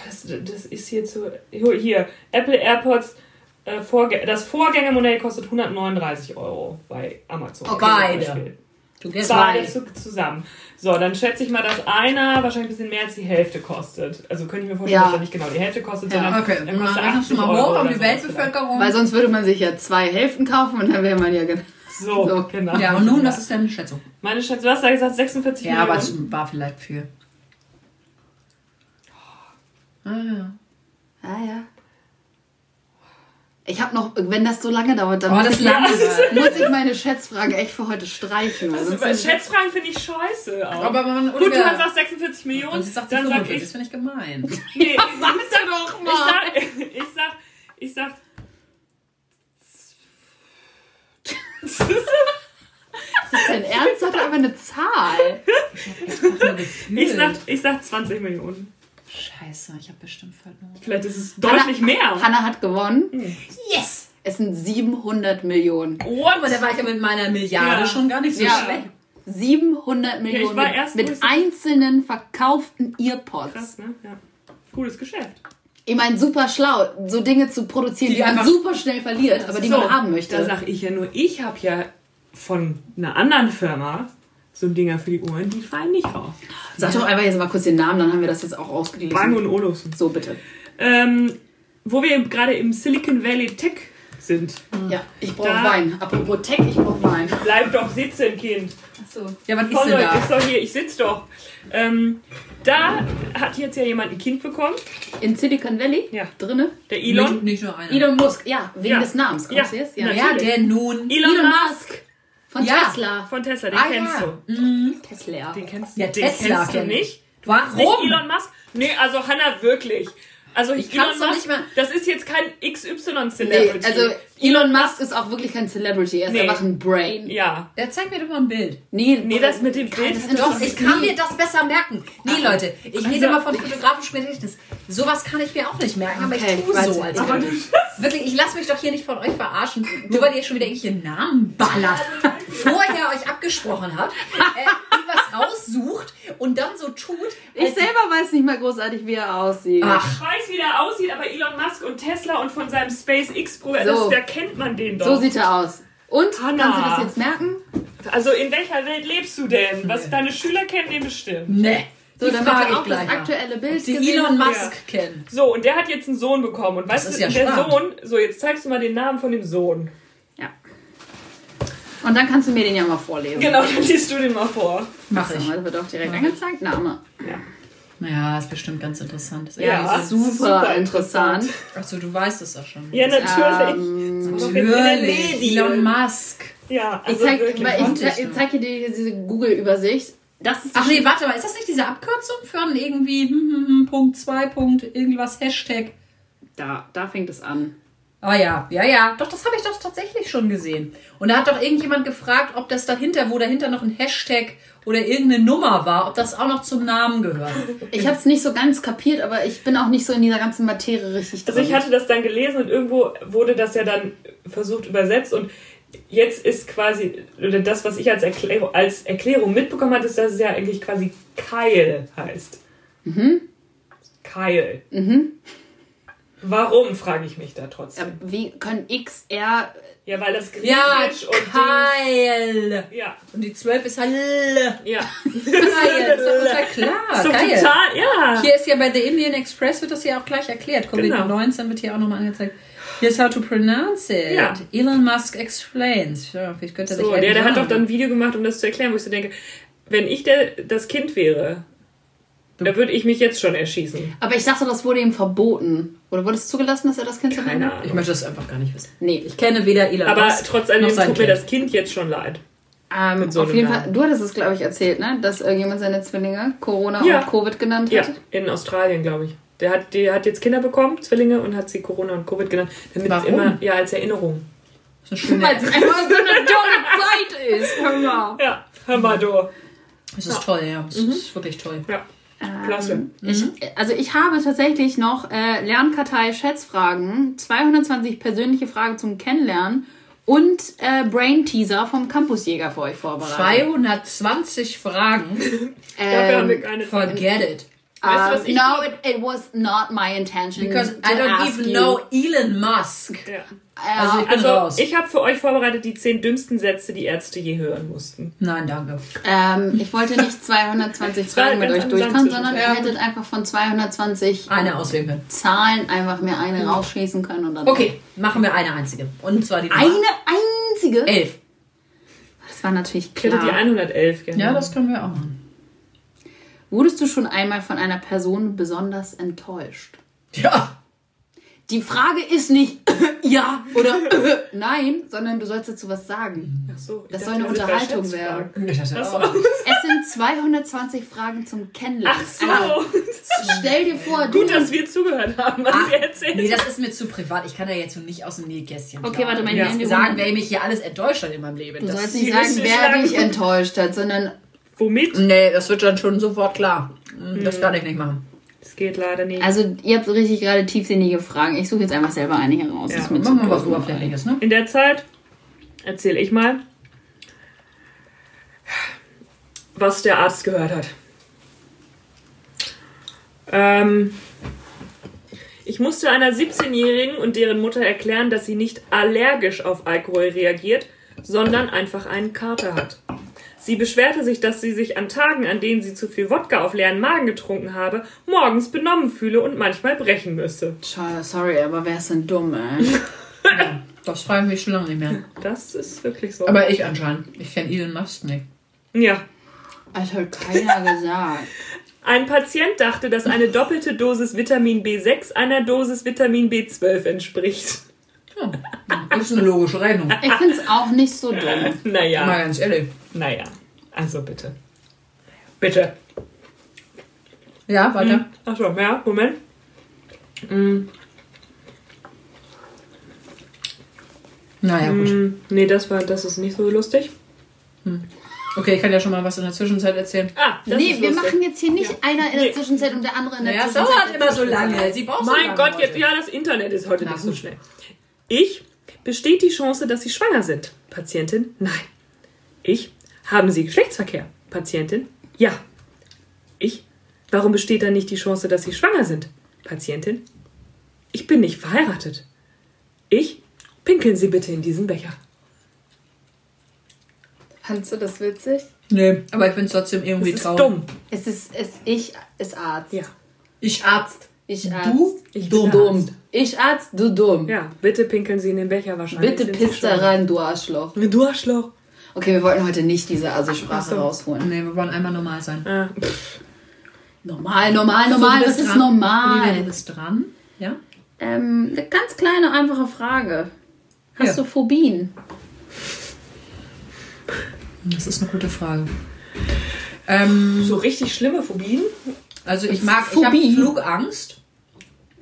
Das, das ist hier zu. Hier, Apple AirPods. Äh, Vorgä das Vorgängermodell kostet 139 Euro bei Amazon. Okay. Beide. Du gehst Beide mal. zu, zusammen. So, dann schätze ich mal, dass einer wahrscheinlich ein bisschen mehr als die Hälfte kostet. Also könnte ich mir vorstellen, Ja. dass er nicht genau die Hälfte kostet, Ja, sondern Okay, dann kostet du 80 mal Euro hoch auf die Weltbevölkerung. Weil sonst würde man sich ja zwei Hälften kaufen und dann wäre man ja. gen- vielleicht. [LAUGHS] So, So. genau. Ja, und nun, was ist deine Schätzung? Meine Schätzung, du hast da gesagt 46 Ja, aber Millionen. es war vielleicht viel. Ah, ja. Ah ja. Ich habe noch, wenn das so lange dauert, dann Oh, muss, das ich, lange. [LAUGHS] muss ich meine Schätzfrage echt für heute streichen. Also, Schätzfragen finde ich scheiße auch. Aber man, Gut, du hast auch 46 Millionen, und sagt dann sag 45, ich, das finde ich gemein. nee, [LAUGHS] ich sag, doch ich sag, ich sag, ich sag, Ist das dein Ernst? Sag doch einfach eine Zahl. ich sag, ich sag 20 Millionen. Scheiße, ich habe bestimmt verloren. Vielleicht ist es deutlich mehr. Hannah hat gewonnen. Yes! Es sind 700 Millionen. What? Aber da war ich ja mit meiner Milliarde Ja. schon gar nicht so Ja. schlecht. 700 Millionen erst, mit, mit einzelnen verkauften Earpods. Krass, ne? Ja. Gutes Geschäft. Ich meine, super schlau, so Dinge zu produzieren, die, Die man super schnell verliert, aber die man haben möchte. Da sag ich ja nur, ich habe ja von einer anderen Firma so Dinger für die Ohren, die fallen nicht raus. Sag doch einfach jetzt mal kurz den Namen, dann haben wir das jetzt auch Bang ausgeglichen. und Olufsen. So, bitte. Ähm, wo wir gerade im Silicon Valley Tech sind. Ja, ich brauche Da- Wein. Apropos Tech, ich brauche Wein. Bleib doch sitzen, Kind. Achso. Ja, was ist Voll denn Leute, ist da? doch hier, ich sitz doch. Ähm, da hat jetzt ja jemand ein Kind bekommen. In Silicon Valley? Ja. Drinne? Der Elon. Nicht, nicht nur einer. Elon Musk, ja, wegen Ja. des Namens. Ja, Kommst du jetzt? Ja. Ja, der nun. Elon, Elon Musk. Von Ja. Tesla. Von Tesla, den Ah, kennst ja. du. Tesla. Den kennst, Ja, den Tesla kennst du nicht. Du hast nicht Warum? Elon Musk? Nee, also Hannah wirklich. Also Ich doch Musk, nicht mehr- das ist jetzt kein XY Nee, Celebrity. also Elon Musk ist auch wirklich kein Celebrity, er ist Nee. einfach ein Brain. ja. Ja, zeig mir doch mal ein Bild. Nee, Nee, das mit dem Bild. das doch, ich kann mir das besser merken. Nee, Leute, ich Also- rede immer von fotografischem Gedächtnis. Sowas kann ich mir auch nicht merken, aber Okay, ich tue so, als Aber. [LAUGHS] Wirklich, ich lasse mich doch hier nicht von euch verarschen, nur weil ihr schon wieder irgendwelche Namen ballert. [LAUGHS] Vorher euch abgesprochen habt, äh, irgendwas raussucht und dann so tut. ich selber weiß nicht mal großartig, wie er aussieht. Ach, Ich weiß, wie der aussieht, aber Elon Musk und Tesla und von seinem SpaceX-Programm, So. da kennt man den doch. So sieht er aus. Und, Hannah. kannst du das jetzt merken? also in welcher Welt lebst du denn? Was deine Schüler kennen den bestimmt. ne. So, Die frage du ich auch gleich das aktuelle Bild Sie gesehen Elon. Musk kennen. So, und der hat jetzt einen Sohn bekommen. Und weißt ist du, ja der spannend. Sohn, so jetzt zeigst du mal den Namen von dem Sohn. Ja. Und dann kannst du mir den ja mal vorlesen. Genau, dann liest du den mal vor. Mach ich. das wird auch direkt angezeigt. Name. Ja, ist bestimmt ganz interessant. Ist Ja. Super, super interessant. interessant. Achso, du weißt es doch schon. Ja, natürlich. Ähm, Natürlich. Elon Musk. Ja, ich also zeig, ich, konnte ich zeig, ich zeig dir diese Google-Übersicht. Das ist die Ach nee, warte mal, ist das nicht diese Abkürzung für ein irgendwie hm, hm, hm, Punkt 2 Punkt irgendwas Hashtag? Da, da fängt es an. Ah ja, ja, ja. Doch, das habe ich doch tatsächlich schon gesehen. Und da hat doch irgendjemand gefragt, ob das dahinter, wo dahinter noch ein Hashtag oder irgendeine Nummer war, ob das auch noch zum Namen gehört. Ich habe es nicht so ganz kapiert, aber ich bin auch nicht so in dieser ganzen Materie richtig drin. Also ich hatte das dann gelesen und irgendwo wurde das ja dann versucht übersetzt und jetzt ist quasi, oder das, was ich als Erklärung, als Erklärung mitbekommen hatte, ist, dass es ja eigentlich quasi Kyle heißt. Mhm. Kyle. Mhm. Warum, frage ich mich da Ja, trotzdem. wie können XR. Ja, weil das Griechisch Ja, und. Dings- Ja, Und die 12 ist halt ja. Kyle. Das ist total klar. [LAUGHS] so Geil. total, ja. Hier ist ja bei The Indian Express wird das ja auch gleich erklärt. Genau. Covid-19 wird hier auch nochmal angezeigt. Here's how to pronounce it. Ja. Elon Musk explains. Ja, vielleicht könnte er So, der, der hat doch dann ein Video gemacht, um das zu erklären, wo ich so denke, wenn ich der, das Kind wäre, da würde ich mich jetzt schon erschießen. Aber ich dachte, das wurde ihm verboten. Oder wurde es zugelassen, dass er das Kind Keine nennt? Ahnung. Ich möchte das einfach gar nicht wissen. Nee. Ich kenne weder Elon Aber Musk trotz sein tut mir Kind. das Kind jetzt schon leid. Ähm, Mit so auf einem jeden. Fall, du hattest es, glaube ich, erzählt, ne? Dass irgendjemand seine Zwillinge Corona Ja. und Covid genannt Ja, hat. in Australien, glaube ich. Der hat, der hat jetzt Kinder bekommen, Zwillinge, und hat sie Corona und Covid genannt. Damit es Warum? immer, ja, als Erinnerung. Das ist eine Weil es einfach so eine [LAUGHS] tolle Zeit ist. Hör mal. Ja, hör mal du. Das ist toll, ja. Das ist wirklich toll. Ja, klasse. Ich, also ich habe tatsächlich noch äh, Lernkartei Schätzfragen, 220 persönliche Fragen zum Kennenlernen und äh, Brain Teaser vom Campusjäger für euch vorbereitet. 220 Fragen. [LAUGHS] Ähm. Forget it. Weißt du, was ich- no, it, it was not my intention. Because to I don't ask even you. know Elon Musk. Ja. Also ich bin Also, raus. ich habe für euch vorbereitet die zehn dümmsten Sätze, die Ärzte je hören mussten. Nein, danke. Ähm, ich wollte nicht 220 war [LAUGHS] Fragen mit euch durchkommen, sondern ihr hättet einfach von 220 Eine auswählen können. Zahlen einfach mir eine rausschießen können und dann. Okay, machen wir eine einzige. Und zwar die Nummer Eine einzige? elf. Das war natürlich Ich hätte die klar. 111 gerne. Ja, das können wir auch machen. Wurdest du schon einmal von einer Person besonders enttäuscht? Ja. Die Frage ist nicht [COUGHS] ja oder [COUGHS] nein, sondern du sollst dazu was sagen. Ach so, ich Das dachte, soll eine Unterhaltung werden. Das Ach so. Es sind 220 Fragen zum Kennenlernen. Ach so. Also, stell dir vor, du Gut, dass wir zugehört haben, was Ah, ihr erzählt. Nee, das ist mir zu privat. Ich kann da jetzt nicht aus dem Nähkästchen. Okay, warte mal, ja. in sagen, wer mich hier alles enttäuscht hat in meinem Leben. Du Das- sollst nicht sagen, wer dich enttäuscht hat, sondern Womit? Nee, das wird dann schon sofort klar. Das kann ich nicht machen. Geht leider nicht. also ihr habt richtig gerade tiefsinnige Fragen. Ich suche jetzt einfach selber eine heraus. Ja, Machen wir was. Oberflächliches, ne? In der Zeit erzähle ich mal, was der Arzt gehört hat. Ähm, ich musste einer 17-Jährigen und deren Mutter erklären, dass sie nicht allergisch auf Alkohol reagiert, sondern einfach einen Kater hat. Sie beschwerte sich, dass sie sich an Tagen, an denen sie zu viel Wodka auf leeren Magen getrunken habe, morgens benommen fühle und manchmal brechen müsse. Tja, Sorry, aber wer ist denn dumm, ey? [LAUGHS] Das frage ich mich schon lange nicht mehr. Das ist wirklich so. Aber ich anscheinend. Ich kenne Elon Musk nicht. ja, Das hat keiner gesagt. [LAUGHS] Ein Patient dachte, dass eine doppelte Dosis Vitamin B6 einer Dosis Vitamin B12 entspricht. Ja, das ist eine logische Rechnung. Ich finde es auch nicht so dumm. Mal Naja, ganz ehrlich. naja. Also bitte. Bitte. Ja, weiter. Achso, ja, Moment. Mm, Naja, gut. mm, nee, das war, das ist nicht so lustig. Okay, ich kann ja schon mal was in der Zwischenzeit erzählen. Ah, das nee, ist wir lustig. machen jetzt hier nicht einer in der Nee. Zwischenzeit und der andere in der Naja, es Zwischenzeit. dauert immer so lange. Sie braucht so Mein lange Gott, heute. jetzt, ja, das Internet ist heute Na nicht so gut. schnell. Ich, besteht die Chance, dass Sie schwanger sind? Patientin, nein. Ich, haben Sie Geschlechtsverkehr? Patientin, ja. Ich, warum besteht dann nicht die Chance, dass Sie schwanger sind? Patientin, ich bin nicht verheiratet. Ich, pinkeln Sie bitte in diesen Becher. Fandst du das witzig? Nee, aber ich finde es trotzdem irgendwie ist traurig. dumm. Es ist, es, ich ist Arzt. Ja. Ich Arzt. Ich Arzt. Du? Ich Dumm. bin Dumm. Ich Arzt, du dumm. Ja, bitte pinkeln Sie in den Becher wahrscheinlich. Bitte piss da rein, du Arschloch. Du Arschloch. Okay, wir wollten heute nicht diese Assi-Sprache Ach so. rausholen. Nee, wir wollen einmal normal sein. Ah, Normal, normal, normal, So, das ist dran. Normal. du bist dran. Ja? Ähm, eine ganz kleine, einfache Frage. Hast Ja. du Phobien? Das ist eine gute Frage. Ähm, so richtig schlimme Phobien? also ich mag, ich habe Phobie. Flugangst.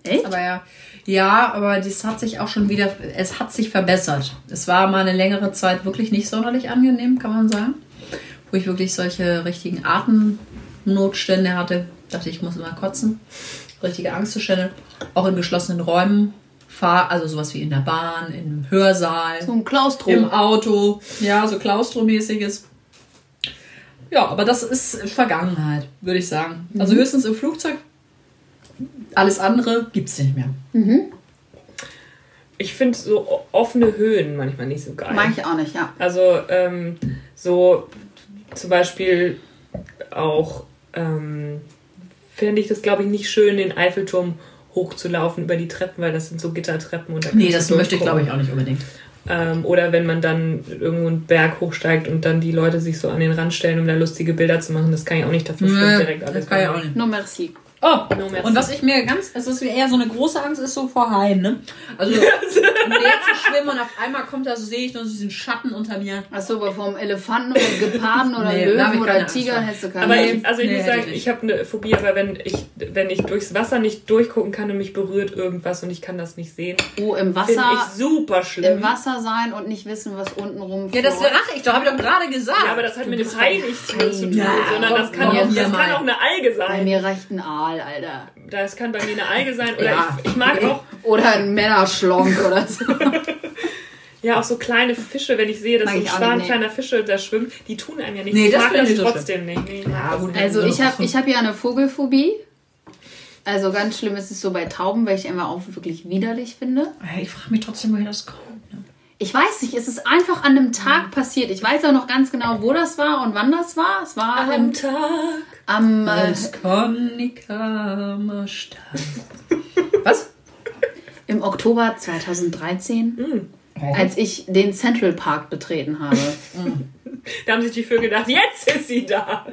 Echt? Aber ja, ja, aber das hat sich auch schon wieder, es hat sich verbessert. Es war mal eine längere Zeit wirklich nicht sonderlich angenehm, kann man sagen. Wo ich wirklich solche richtigen Atemnotstände hatte. Dachte, ich muss immer kotzen. Richtige Angstzustände. Auch in geschlossenen Räumen. Fahr, also sowas wie in der Bahn, im Hörsaal. So ein Klaustrom. Im Auto, ja, so Klaustromäßiges. Ja, aber das ist Vergangenheit, würde ich sagen. Also höchstens im Flugzeug. Alles andere gibt's nicht mehr. Ich finde so offene Höhen manchmal nicht so geil. Mag ich auch nicht, ja. Also ähm, so zum Beispiel auch ähm, fände ich das glaube ich nicht schön, den Eiffelturm hochzulaufen über die Treppen, weil das sind so Gittertreppen und da Nee, das möchte ich glaube ich auch nicht unbedingt. Ähm, oder wenn man dann irgendwo einen Berg hochsteigt und dann die Leute sich so an den Rand stellen, um da lustige Bilder zu machen, das kann ich auch nicht. Dafür stimmt direkt alles. das kann ich bei auch nicht. No merci. Oh, No und was ich mir ganz, es ist eher so eine große Angst, ist so vor Haien, ne? Also, [LAUGHS] im Meer zu schwimmen und auf einmal kommt da so, sehe ich nur so diesen Schatten unter mir. Achso, aber vom Elefanten oder Geparden oder Nee, Löwen oder Angst Tiger hättest du keine Aber Angst. ich, also ich Nee, muss sagen, ich ich habe eine Phobie, aber wenn ich, wenn ich durchs Wasser nicht durchgucken kann und mich berührt irgendwas und ich kann das nicht sehen, Oh, im finde Wasser, ich super schlimm. im Wasser sein und nicht wissen, was unten rum Ja, das lache ich doch, habe ich doch gerade gesagt. Ja, aber das hat mit dem Hai nichts zu tun, Ja, sondern komm, das, kann auch, das kann auch eine Alge Bei sein. mir reicht ein Aal, Alter. Das kann bei mir eine Alge sein. Oder Ja. ich, ich mag auch, Oder ein Männerschlonk oder so. [LAUGHS] ja, auch so kleine Fische, wenn ich sehe, dass Mag so ein nicht, nee. kleiner Fische da schwimmt, die tun einem ja nichts. Nee, ich das mag das trotzdem nicht. Nee, Ja, gut. Also ich habe ich hab ja eine Vogelphobie. Also ganz schlimm ist es so bei Tauben, weil ich immer auch wirklich widerlich finde. Ich frage mich trotzdem, woher das kommt. ne? Ich weiß nicht, es ist einfach an einem Tag passiert. Ich weiß auch noch ganz genau, wo das war und wann das war. Es war Am im, Tag. Am, äh, Stadt. [LAUGHS] Was? im Oktober 2013, Hm. als ich den Central Park betreten habe. [LAUGHS] Da haben sich die Vögel gedacht, jetzt ist sie da.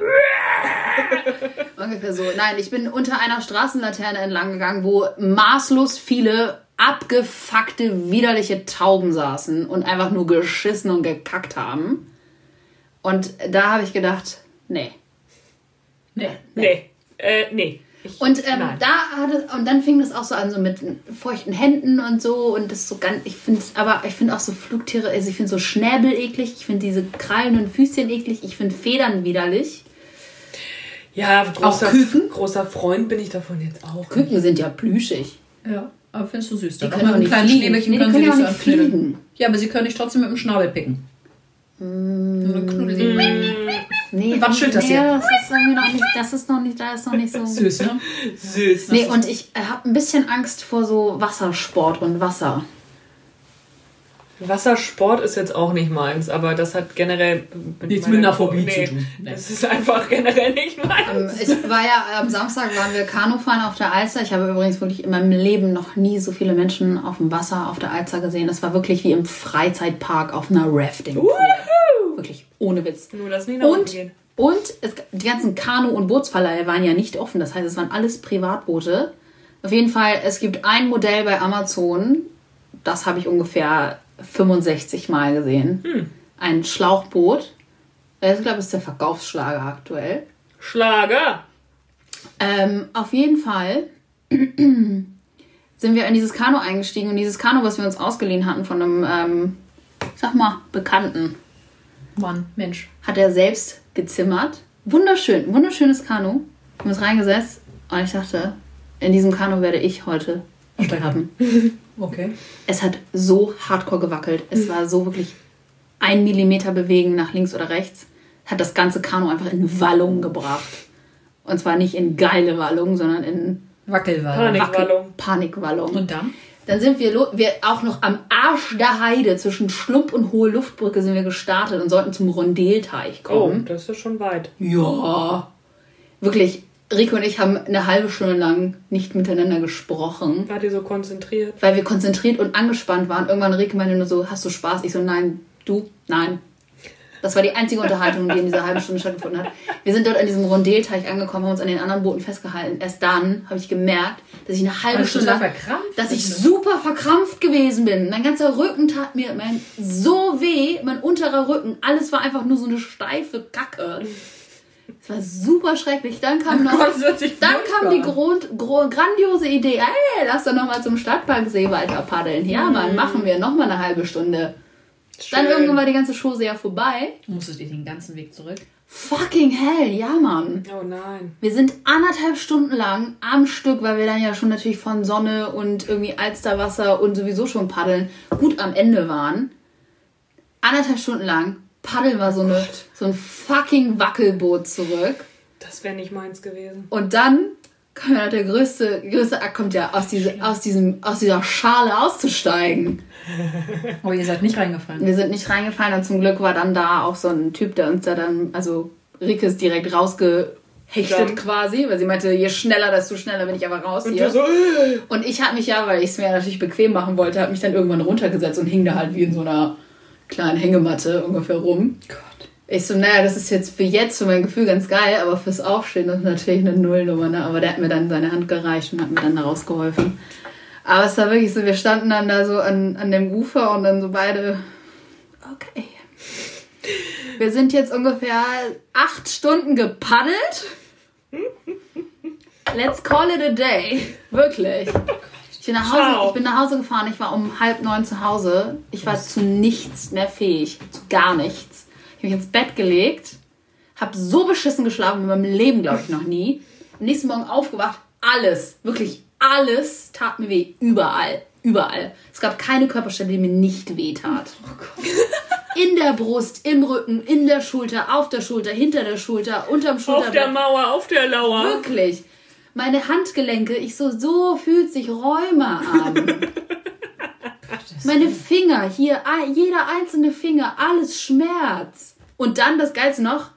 [LAUGHS] Ungefähr so. Nein, ich bin unter einer Straßenlaterne entlang gegangen, wo maßlos viele abgefuckte, widerliche Tauben saßen und einfach nur geschissen und gekackt haben. Und da habe ich gedacht, nee. Nee. Nee. Äh, nee. Ich, Und ähm, da hat es, und dann fing das auch so an, so mit feuchten Händen und so. Und das so ganz, ich finde es, aber ich finde auch so Flugtiere, also ich finde so Schnäbel eklig, ich finde diese Krallen und Füßchen eklig, ich finde Federn widerlich. Ja, großer, Auch Küken? großer Freund bin ich davon jetzt auch. Küken sind ja plüschig. Ja, aber findest du süß. Die können auch mit kleinen fliegen. Schneebällchen Nee, die können sie können so nicht anknuddeln. fliegen. Ja, aber sie können dich trotzdem mit dem Schnabel picken. Und dann knuddeln sie. Nee, Was schüttelt das nee, hier? das ist irgendwie noch nicht, das ist noch nicht, da ist noch nicht so. [LAUGHS] Süß, ne? Süß. Nee, und ich äh, habe ein bisschen Angst vor so Wassersport und Wasser. Wassersport ist jetzt auch nicht meins, aber das hat generell Nichts meiner- mit einer Phobie nee, zu tun. Nee. Das ist einfach generell nicht Ähm, meins. Ich war ja am Samstag waren wir Kanufahren auf der Alster. Ich habe übrigens wirklich in meinem Leben noch nie so viele Menschen auf dem Wasser auf der Alster gesehen. Das war wirklich wie im Freizeitpark auf einer Rafting. Wirklich ohne Witz. Nur das unten Und, gehen. und es, die ganzen Kanu- und Bootsverleihe waren ja nicht offen. Das heißt, es waren alles Privatboote. Auf jeden Fall, es gibt ein Modell bei Amazon, das habe ich ungefähr 65 Mal gesehen. Ein Schlauchboot. Ich glaube, das ist der Verkaufsschlager aktuell. Schlager. Ähm, auf jeden Fall [CLEARS THROAT] sind wir in dieses Kanu eingestiegen und dieses Kanu, was wir uns ausgeliehen hatten von einem, ähm, sag mal, Bekannten, Mann, Mensch. hat er selbst gezimmert. Wunderschön, wunderschönes Kanu. Wir haben uns reingesetzt und ich dachte, in diesem Kanu werde ich heute sterben. [LAUGHS] Okay. Es hat so hardcore gewackelt. Es war so wirklich ein Millimeter bewegen nach links oder rechts. Hat das ganze Kanu einfach in Wallung gebracht. Und zwar nicht in geile Wallung, sondern in Wackelwald. Panik. Wackel Wallung. Panikwallung. Und dann? Dann sind wir, wir auch noch am Arsch der Heide zwischen Schlump und Hohe Luftbrücke sind wir gestartet und sollten zum Rondelteich Oh, kommen. das ist schon weit. Ja. Wirklich, Rico und ich haben eine halbe Stunde lang nicht miteinander gesprochen, Wart ihr so konzentriert? weil wir konzentriert und angespannt waren. Irgendwann Rico meinte nur so, hast du Spaß? Ich so, nein. Du? Nein. Das war die einzige Unterhaltung, die in dieser halben Stunde stattgefunden hat. Wir sind dort an diesem Rondelteich angekommen, haben uns an den anderen Booten festgehalten. Erst dann habe ich gemerkt, dass ich eine halbe Stunde lang, verkrampft? dass ich super verkrampft gewesen bin. Mein ganzer Rücken tat mir mein, so weh, mein unterer Rücken. Alles war einfach nur so eine steife Kacke. Es war super schrecklich. Dann kam noch, Gott, dann kam die gro grandiose Idee. Ey, lass doch noch mal zum Stadtparksee weiter paddeln. Ja, Mann, machen wir noch mal eine halbe Stunde. Dann Schön. irgendwann war die ganze Chose ja vorbei. Musstet ihr den ganzen Weg zurück? Fucking hell, ja, Mann. Oh nein. Wir sind anderthalb Stunden lang am Stück, weil wir dann ja schon natürlich von Sonne und irgendwie Alsterwasser und sowieso schon paddeln gut am Ende waren. Anderthalb Stunden lang paddeln wir so, eine, so ein fucking Wackelboot zurück. Das wäre nicht meins gewesen. Und dann der größte, größte Akt kommt ja aus, diese, aus, diesem, aus dieser Schale auszusteigen. Aber ihr seid nicht reingefallen. Wir sind nicht reingefallen und zum Glück war dann da auch so ein Typ, der uns da dann, also Rike ist direkt rausgehechtet Dann. quasi, weil sie meinte, je schneller, desto schneller bin ich aber raus Und hier. so, äh, Und ich habe mich ja, weil ich es mir natürlich bequem machen wollte, habe mich dann irgendwann runtergesetzt und hing da halt wie in so einer kleinen Hängematte ungefähr rum. Ich so, naja, das ist jetzt für jetzt, für mein Gefühl ganz geil, aber fürs Aufstehen ist natürlich eine Nullnummer. Ne? Aber der hat mir dann seine Hand gereicht und hat mir dann da rausgeholfen. Aber es war wirklich so, wir standen dann da so an, an dem Ufer und dann so beide, okay. Wir sind jetzt ungefähr acht Stunden gepaddelt. Let's call it a day. Wirklich. Ich bin, nach Hause, ich bin nach Hause gefahren, ich war um halb neun zu Hause. Ich war zu nichts mehr fähig. Zu gar nichts. Ich habe mich ins Bett gelegt, habe so beschissen geschlafen in meinem Leben, glaube ich, noch nie. Am nächsten Morgen aufgewacht, alles, wirklich alles tat mir weh. Überall. Überall. Es gab keine Körperstelle, die mir nicht weh tat. [LAUGHS] In der Brust, im Rücken, in der Schulter, auf der Schulter, hinter der Schulter, unterm auf der. Mauer, auf der Lauer. Wirklich. Meine Handgelenke, ich so, so fühlt sich Rheuma an. [LAUGHS] Meine Finger, hier, jeder einzelne Finger, alles Schmerz. Und dann das Geilste noch,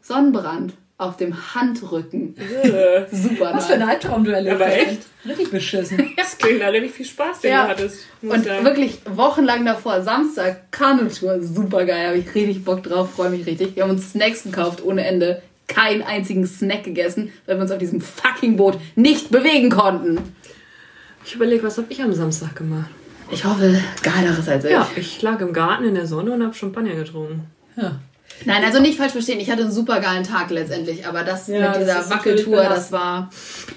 Sonnenbrand auf dem Handrücken. Äh, [LAUGHS] Super. Was für ein. Albtraum du erlebt Aber hast. echt? Richtig beschissen. [LAUGHS] Das klingt da richtig viel Spaß, den Ja. du hattest. Und sagen. wirklich wochenlang davor, Samstag, Kanutour, super geil, habe ich richtig Bock drauf, freue mich richtig. Wir haben uns Snacks gekauft ohne Ende, keinen einzigen Snack gegessen, weil wir uns auf diesem fucking Boot nicht bewegen konnten. Ich überlege, was habe ich am Samstag gemacht? Ich hoffe, geileres als ich. Ja, ich lag im Garten in der Sonne und habe Champagner getrunken. Ja. Nein, also nicht falsch verstehen. Ich hatte einen super geilen Tag letztendlich, aber das Ja, mit das dieser natürlich Wackeltour, das war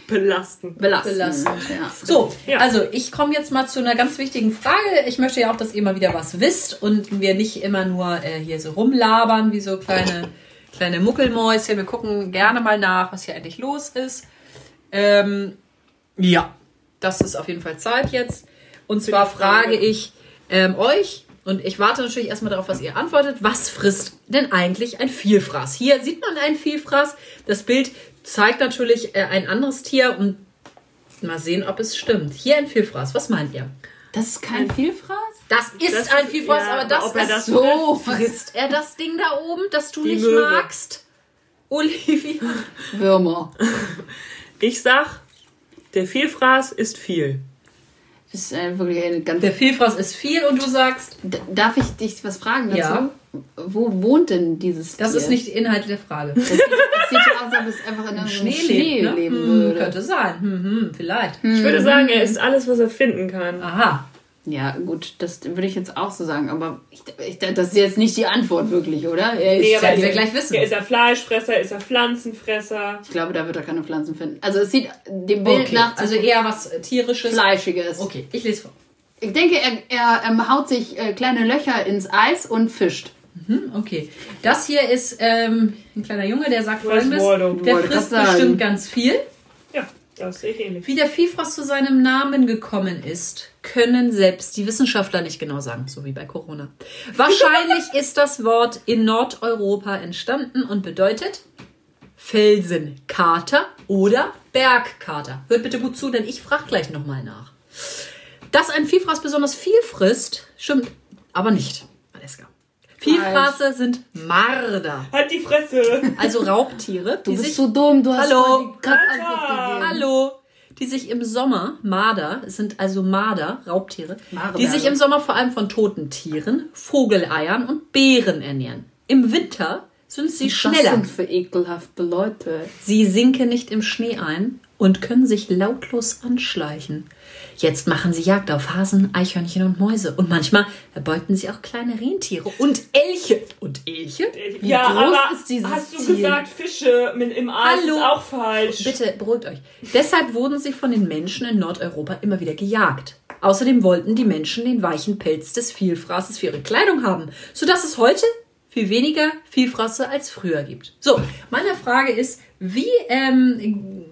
Belastend. belastend. Belastend. Ja. So, Ja. also ich komme jetzt mal zu einer ganz wichtigen Frage. Ich möchte ja auch, dass ihr mal wieder was wisst und wir nicht immer nur äh, hier so rumlabern wie so kleine, kleine Muckelmäuschen. Wir gucken gerne mal nach, was hier eigentlich los ist. Ähm, ja, das ist auf jeden Fall Zeit jetzt. Und zwar Frage. frage ich ähm, euch, und ich warte natürlich erstmal darauf, was ihr antwortet, was frisst denn eigentlich ein Vielfraß? Hier sieht man einen Vielfraß. Das Bild zeigt natürlich äh, ein anderes Tier und mal sehen, ob es stimmt. Hier ein Vielfraß. Was meint ihr? Das ist kein Vielfraß? Das ist Das- ein Vielfraß, ja, aber das, ist das so. frisst er das Ding da oben, das du Die nicht Möwe. magst? Olivia. Würmer. Ich sag, der Vielfraß ist viel. Ist äh, wirklich eine ganz. Der Vielfraß ist viel und du sagst, D darf ich dich was fragen dazu? Ja. Wo wohnt denn dieses das Tier? ist nicht Inhalt der Frage. Das sieht, das sieht so aus, als ob es einfach in einem Schnee, Schnee, lebt, ne? leben Hm, würde. könnte sein. Hm, hm, vielleicht. Ich würde sagen, er ist alles, was er finden kann. Aha. Ja, gut, das würde ich jetzt auch so sagen, aber ich, ich, das ist jetzt nicht die Antwort wirklich, oder? Er ist, Nee, aber werden wir gleich wissen. Ja, ist er Fleischfresser, ist er Pflanzenfresser? ich glaube, da wird er keine Pflanzen finden. Also es sieht dem Bild Okay, nach also eher was äh, tierisches. Fleischiges. Okay, ich lese vor. Ich denke, er, er ähm, haut sich äh, kleine Löcher ins Eis und fischt. Hm, okay. Das hier ist ähm, ein kleiner Junge, der sagt folgendes. Der frisst bestimmt ganz viel. Das sehe ich ähnlich. Wie der Vielfraß zu seinem Namen gekommen ist, können selbst die Wissenschaftler nicht genau sagen, so wie bei Corona. Wahrscheinlich [LAUGHS] ist das Wort in Nordeuropa entstanden und bedeutet Felsenkater oder Bergkater. Hört bitte gut zu, denn ich frage gleich nochmal nach. Dass ein Vielfraß besonders viel frisst, stimmt aber nicht. Vielfraße sind Marder, Halt die Fresse! also Raubtiere, Du die bist sich so dumm, du hast Hallo. voll die. Hallo. Die sich im Sommer, Marder, es sind also Marder, Raubtiere, Marder. die sich im Sommer vor allem von toten Tieren, Vogeleiern und Beeren ernähren. Im Winter sind sie Was schneller. sind für ekelhafte Leute? Sie sinken nicht im Schnee ein und können sich lautlos anschleichen. Jetzt machen sie Jagd auf Hasen, Eichhörnchen und Mäuse. Und manchmal erbeuten sie auch kleine Rentiere und Elche. Und Elche? ja, groß aber ist dieses hast du Tier? gesagt, Fische mit, im Eis Hallo. ist auch falsch. Bitte beruhigt euch. Deshalb wurden sie von den Menschen in Nordeuropa immer wieder gejagt. Außerdem wollten die Menschen den weichen Pelz des Vielfraßes für ihre Kleidung haben, sodass es heute viel weniger Vielfraße als früher gibt. So, meine Frage ist, wie ähm,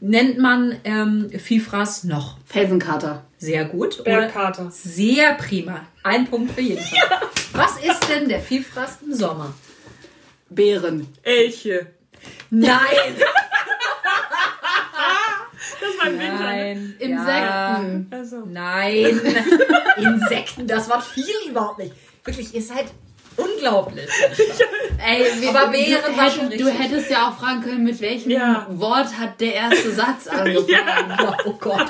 nennt man ähm, Vielfraß noch? Felsenkater. Sehr gut. Oder Bergkater. sehr prima. Ein Punkt für jeden. Fall. [LAUGHS] Was ist denn der Vielfraß im Sommer? Bären. Elche. Nein! [LAUGHS] Das war im Winter. ne? Nein. Insekten. Also. Nein, [LAUGHS] Insekten, das Wort fiel überhaupt nicht. Wirklich, ihr seid unglaublich. [LAUGHS] Ey, wir, Aber Bären du, war schon hättest, du richtig. hättest ja auch fragen können, mit welchem Ja. Wort hat der erste Satz [LAUGHS] angefangen. Ja, oh Gott.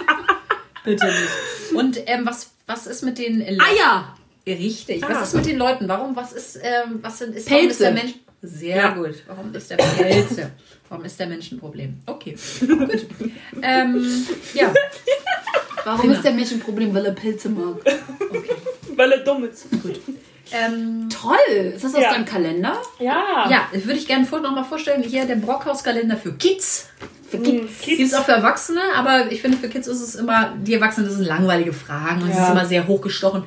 Bitte nicht. Und ähm, was, was ist mit den Eier! Richtig. Ah. Was ist mit den Leuten? Warum, was ist, ähm, was sind, ist, warum ist Pelze. der Mensch. Sehr Ja. gut. Warum ist der Pelze? Warum ist der Mensch ein Problem? Okay. Gut. Ähm, ja. Warum ist der Mensch ein Problem, weil er Pilze mag? Weil er dumm ist. Ähm, Toll! Ist das aus Ja. deinem Kalender? Ja. ja, das würde ich gerne vor, noch mal vorstellen. Hier der Brockhaus-Kalender für Kids. Für Kids. Gibt es auch für Erwachsene, aber ich finde, für Kids ist es immer, die Erwachsenen, das sind langweilige Fragen und es Ja. ist immer sehr hochgestochen.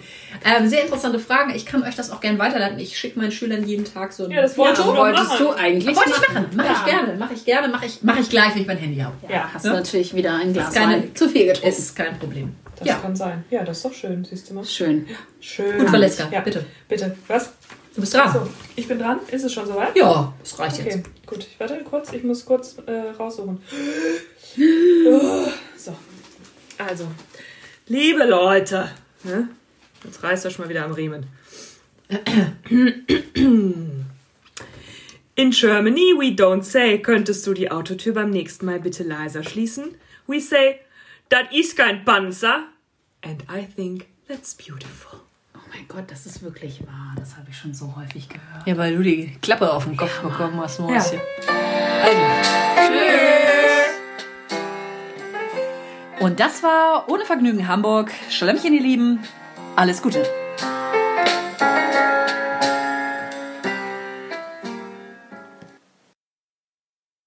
Ähm, sehr interessante Fragen. Ich kann euch das auch gerne weiterleiten. Ich schicke meinen Schülern jeden Tag so ein Ja, das wollte Ja, ich wolltest machen. du eigentlich Wollte ich machen. Mache Ja. ich gerne. Mache ich gerne. Mache ich, mache ich gleich, wenn ich mein Handy habe. Ja, Hast Ja. natürlich wieder ein Glas Ist keine- Wein zu viel getrunken. Ist kein Problem. Das ja. kann sein. Ja, das ist doch schön, siehst du mal. Schön. Schön. Gut, Valeska, Ja. bitte. Bitte. Was? Du bist dran. So, ich bin dran. Ist es schon soweit? Ja, das reicht Okay, jetzt. gut. Ich warte kurz. Ich muss kurz äh, raussuchen. [GASPS] So. Also. Liebe Leute. Ne? Jetzt reißt er schon mal wieder am Riemen. In Germany we don't say, könntest du die Autotür beim nächsten Mal bitte leiser schließen? We say, das ist kein Panzer. And I think that's beautiful. Oh mein Gott, das ist wirklich wahr. Das habe ich schon so häufig gehört. Ja, weil du die Klappe auf den Kopf bekommen hast, Mäuschen. Also. Und das war Ohne Vergnügen Hamburg. Schlemmchen, ihr Lieben. Alles Gute.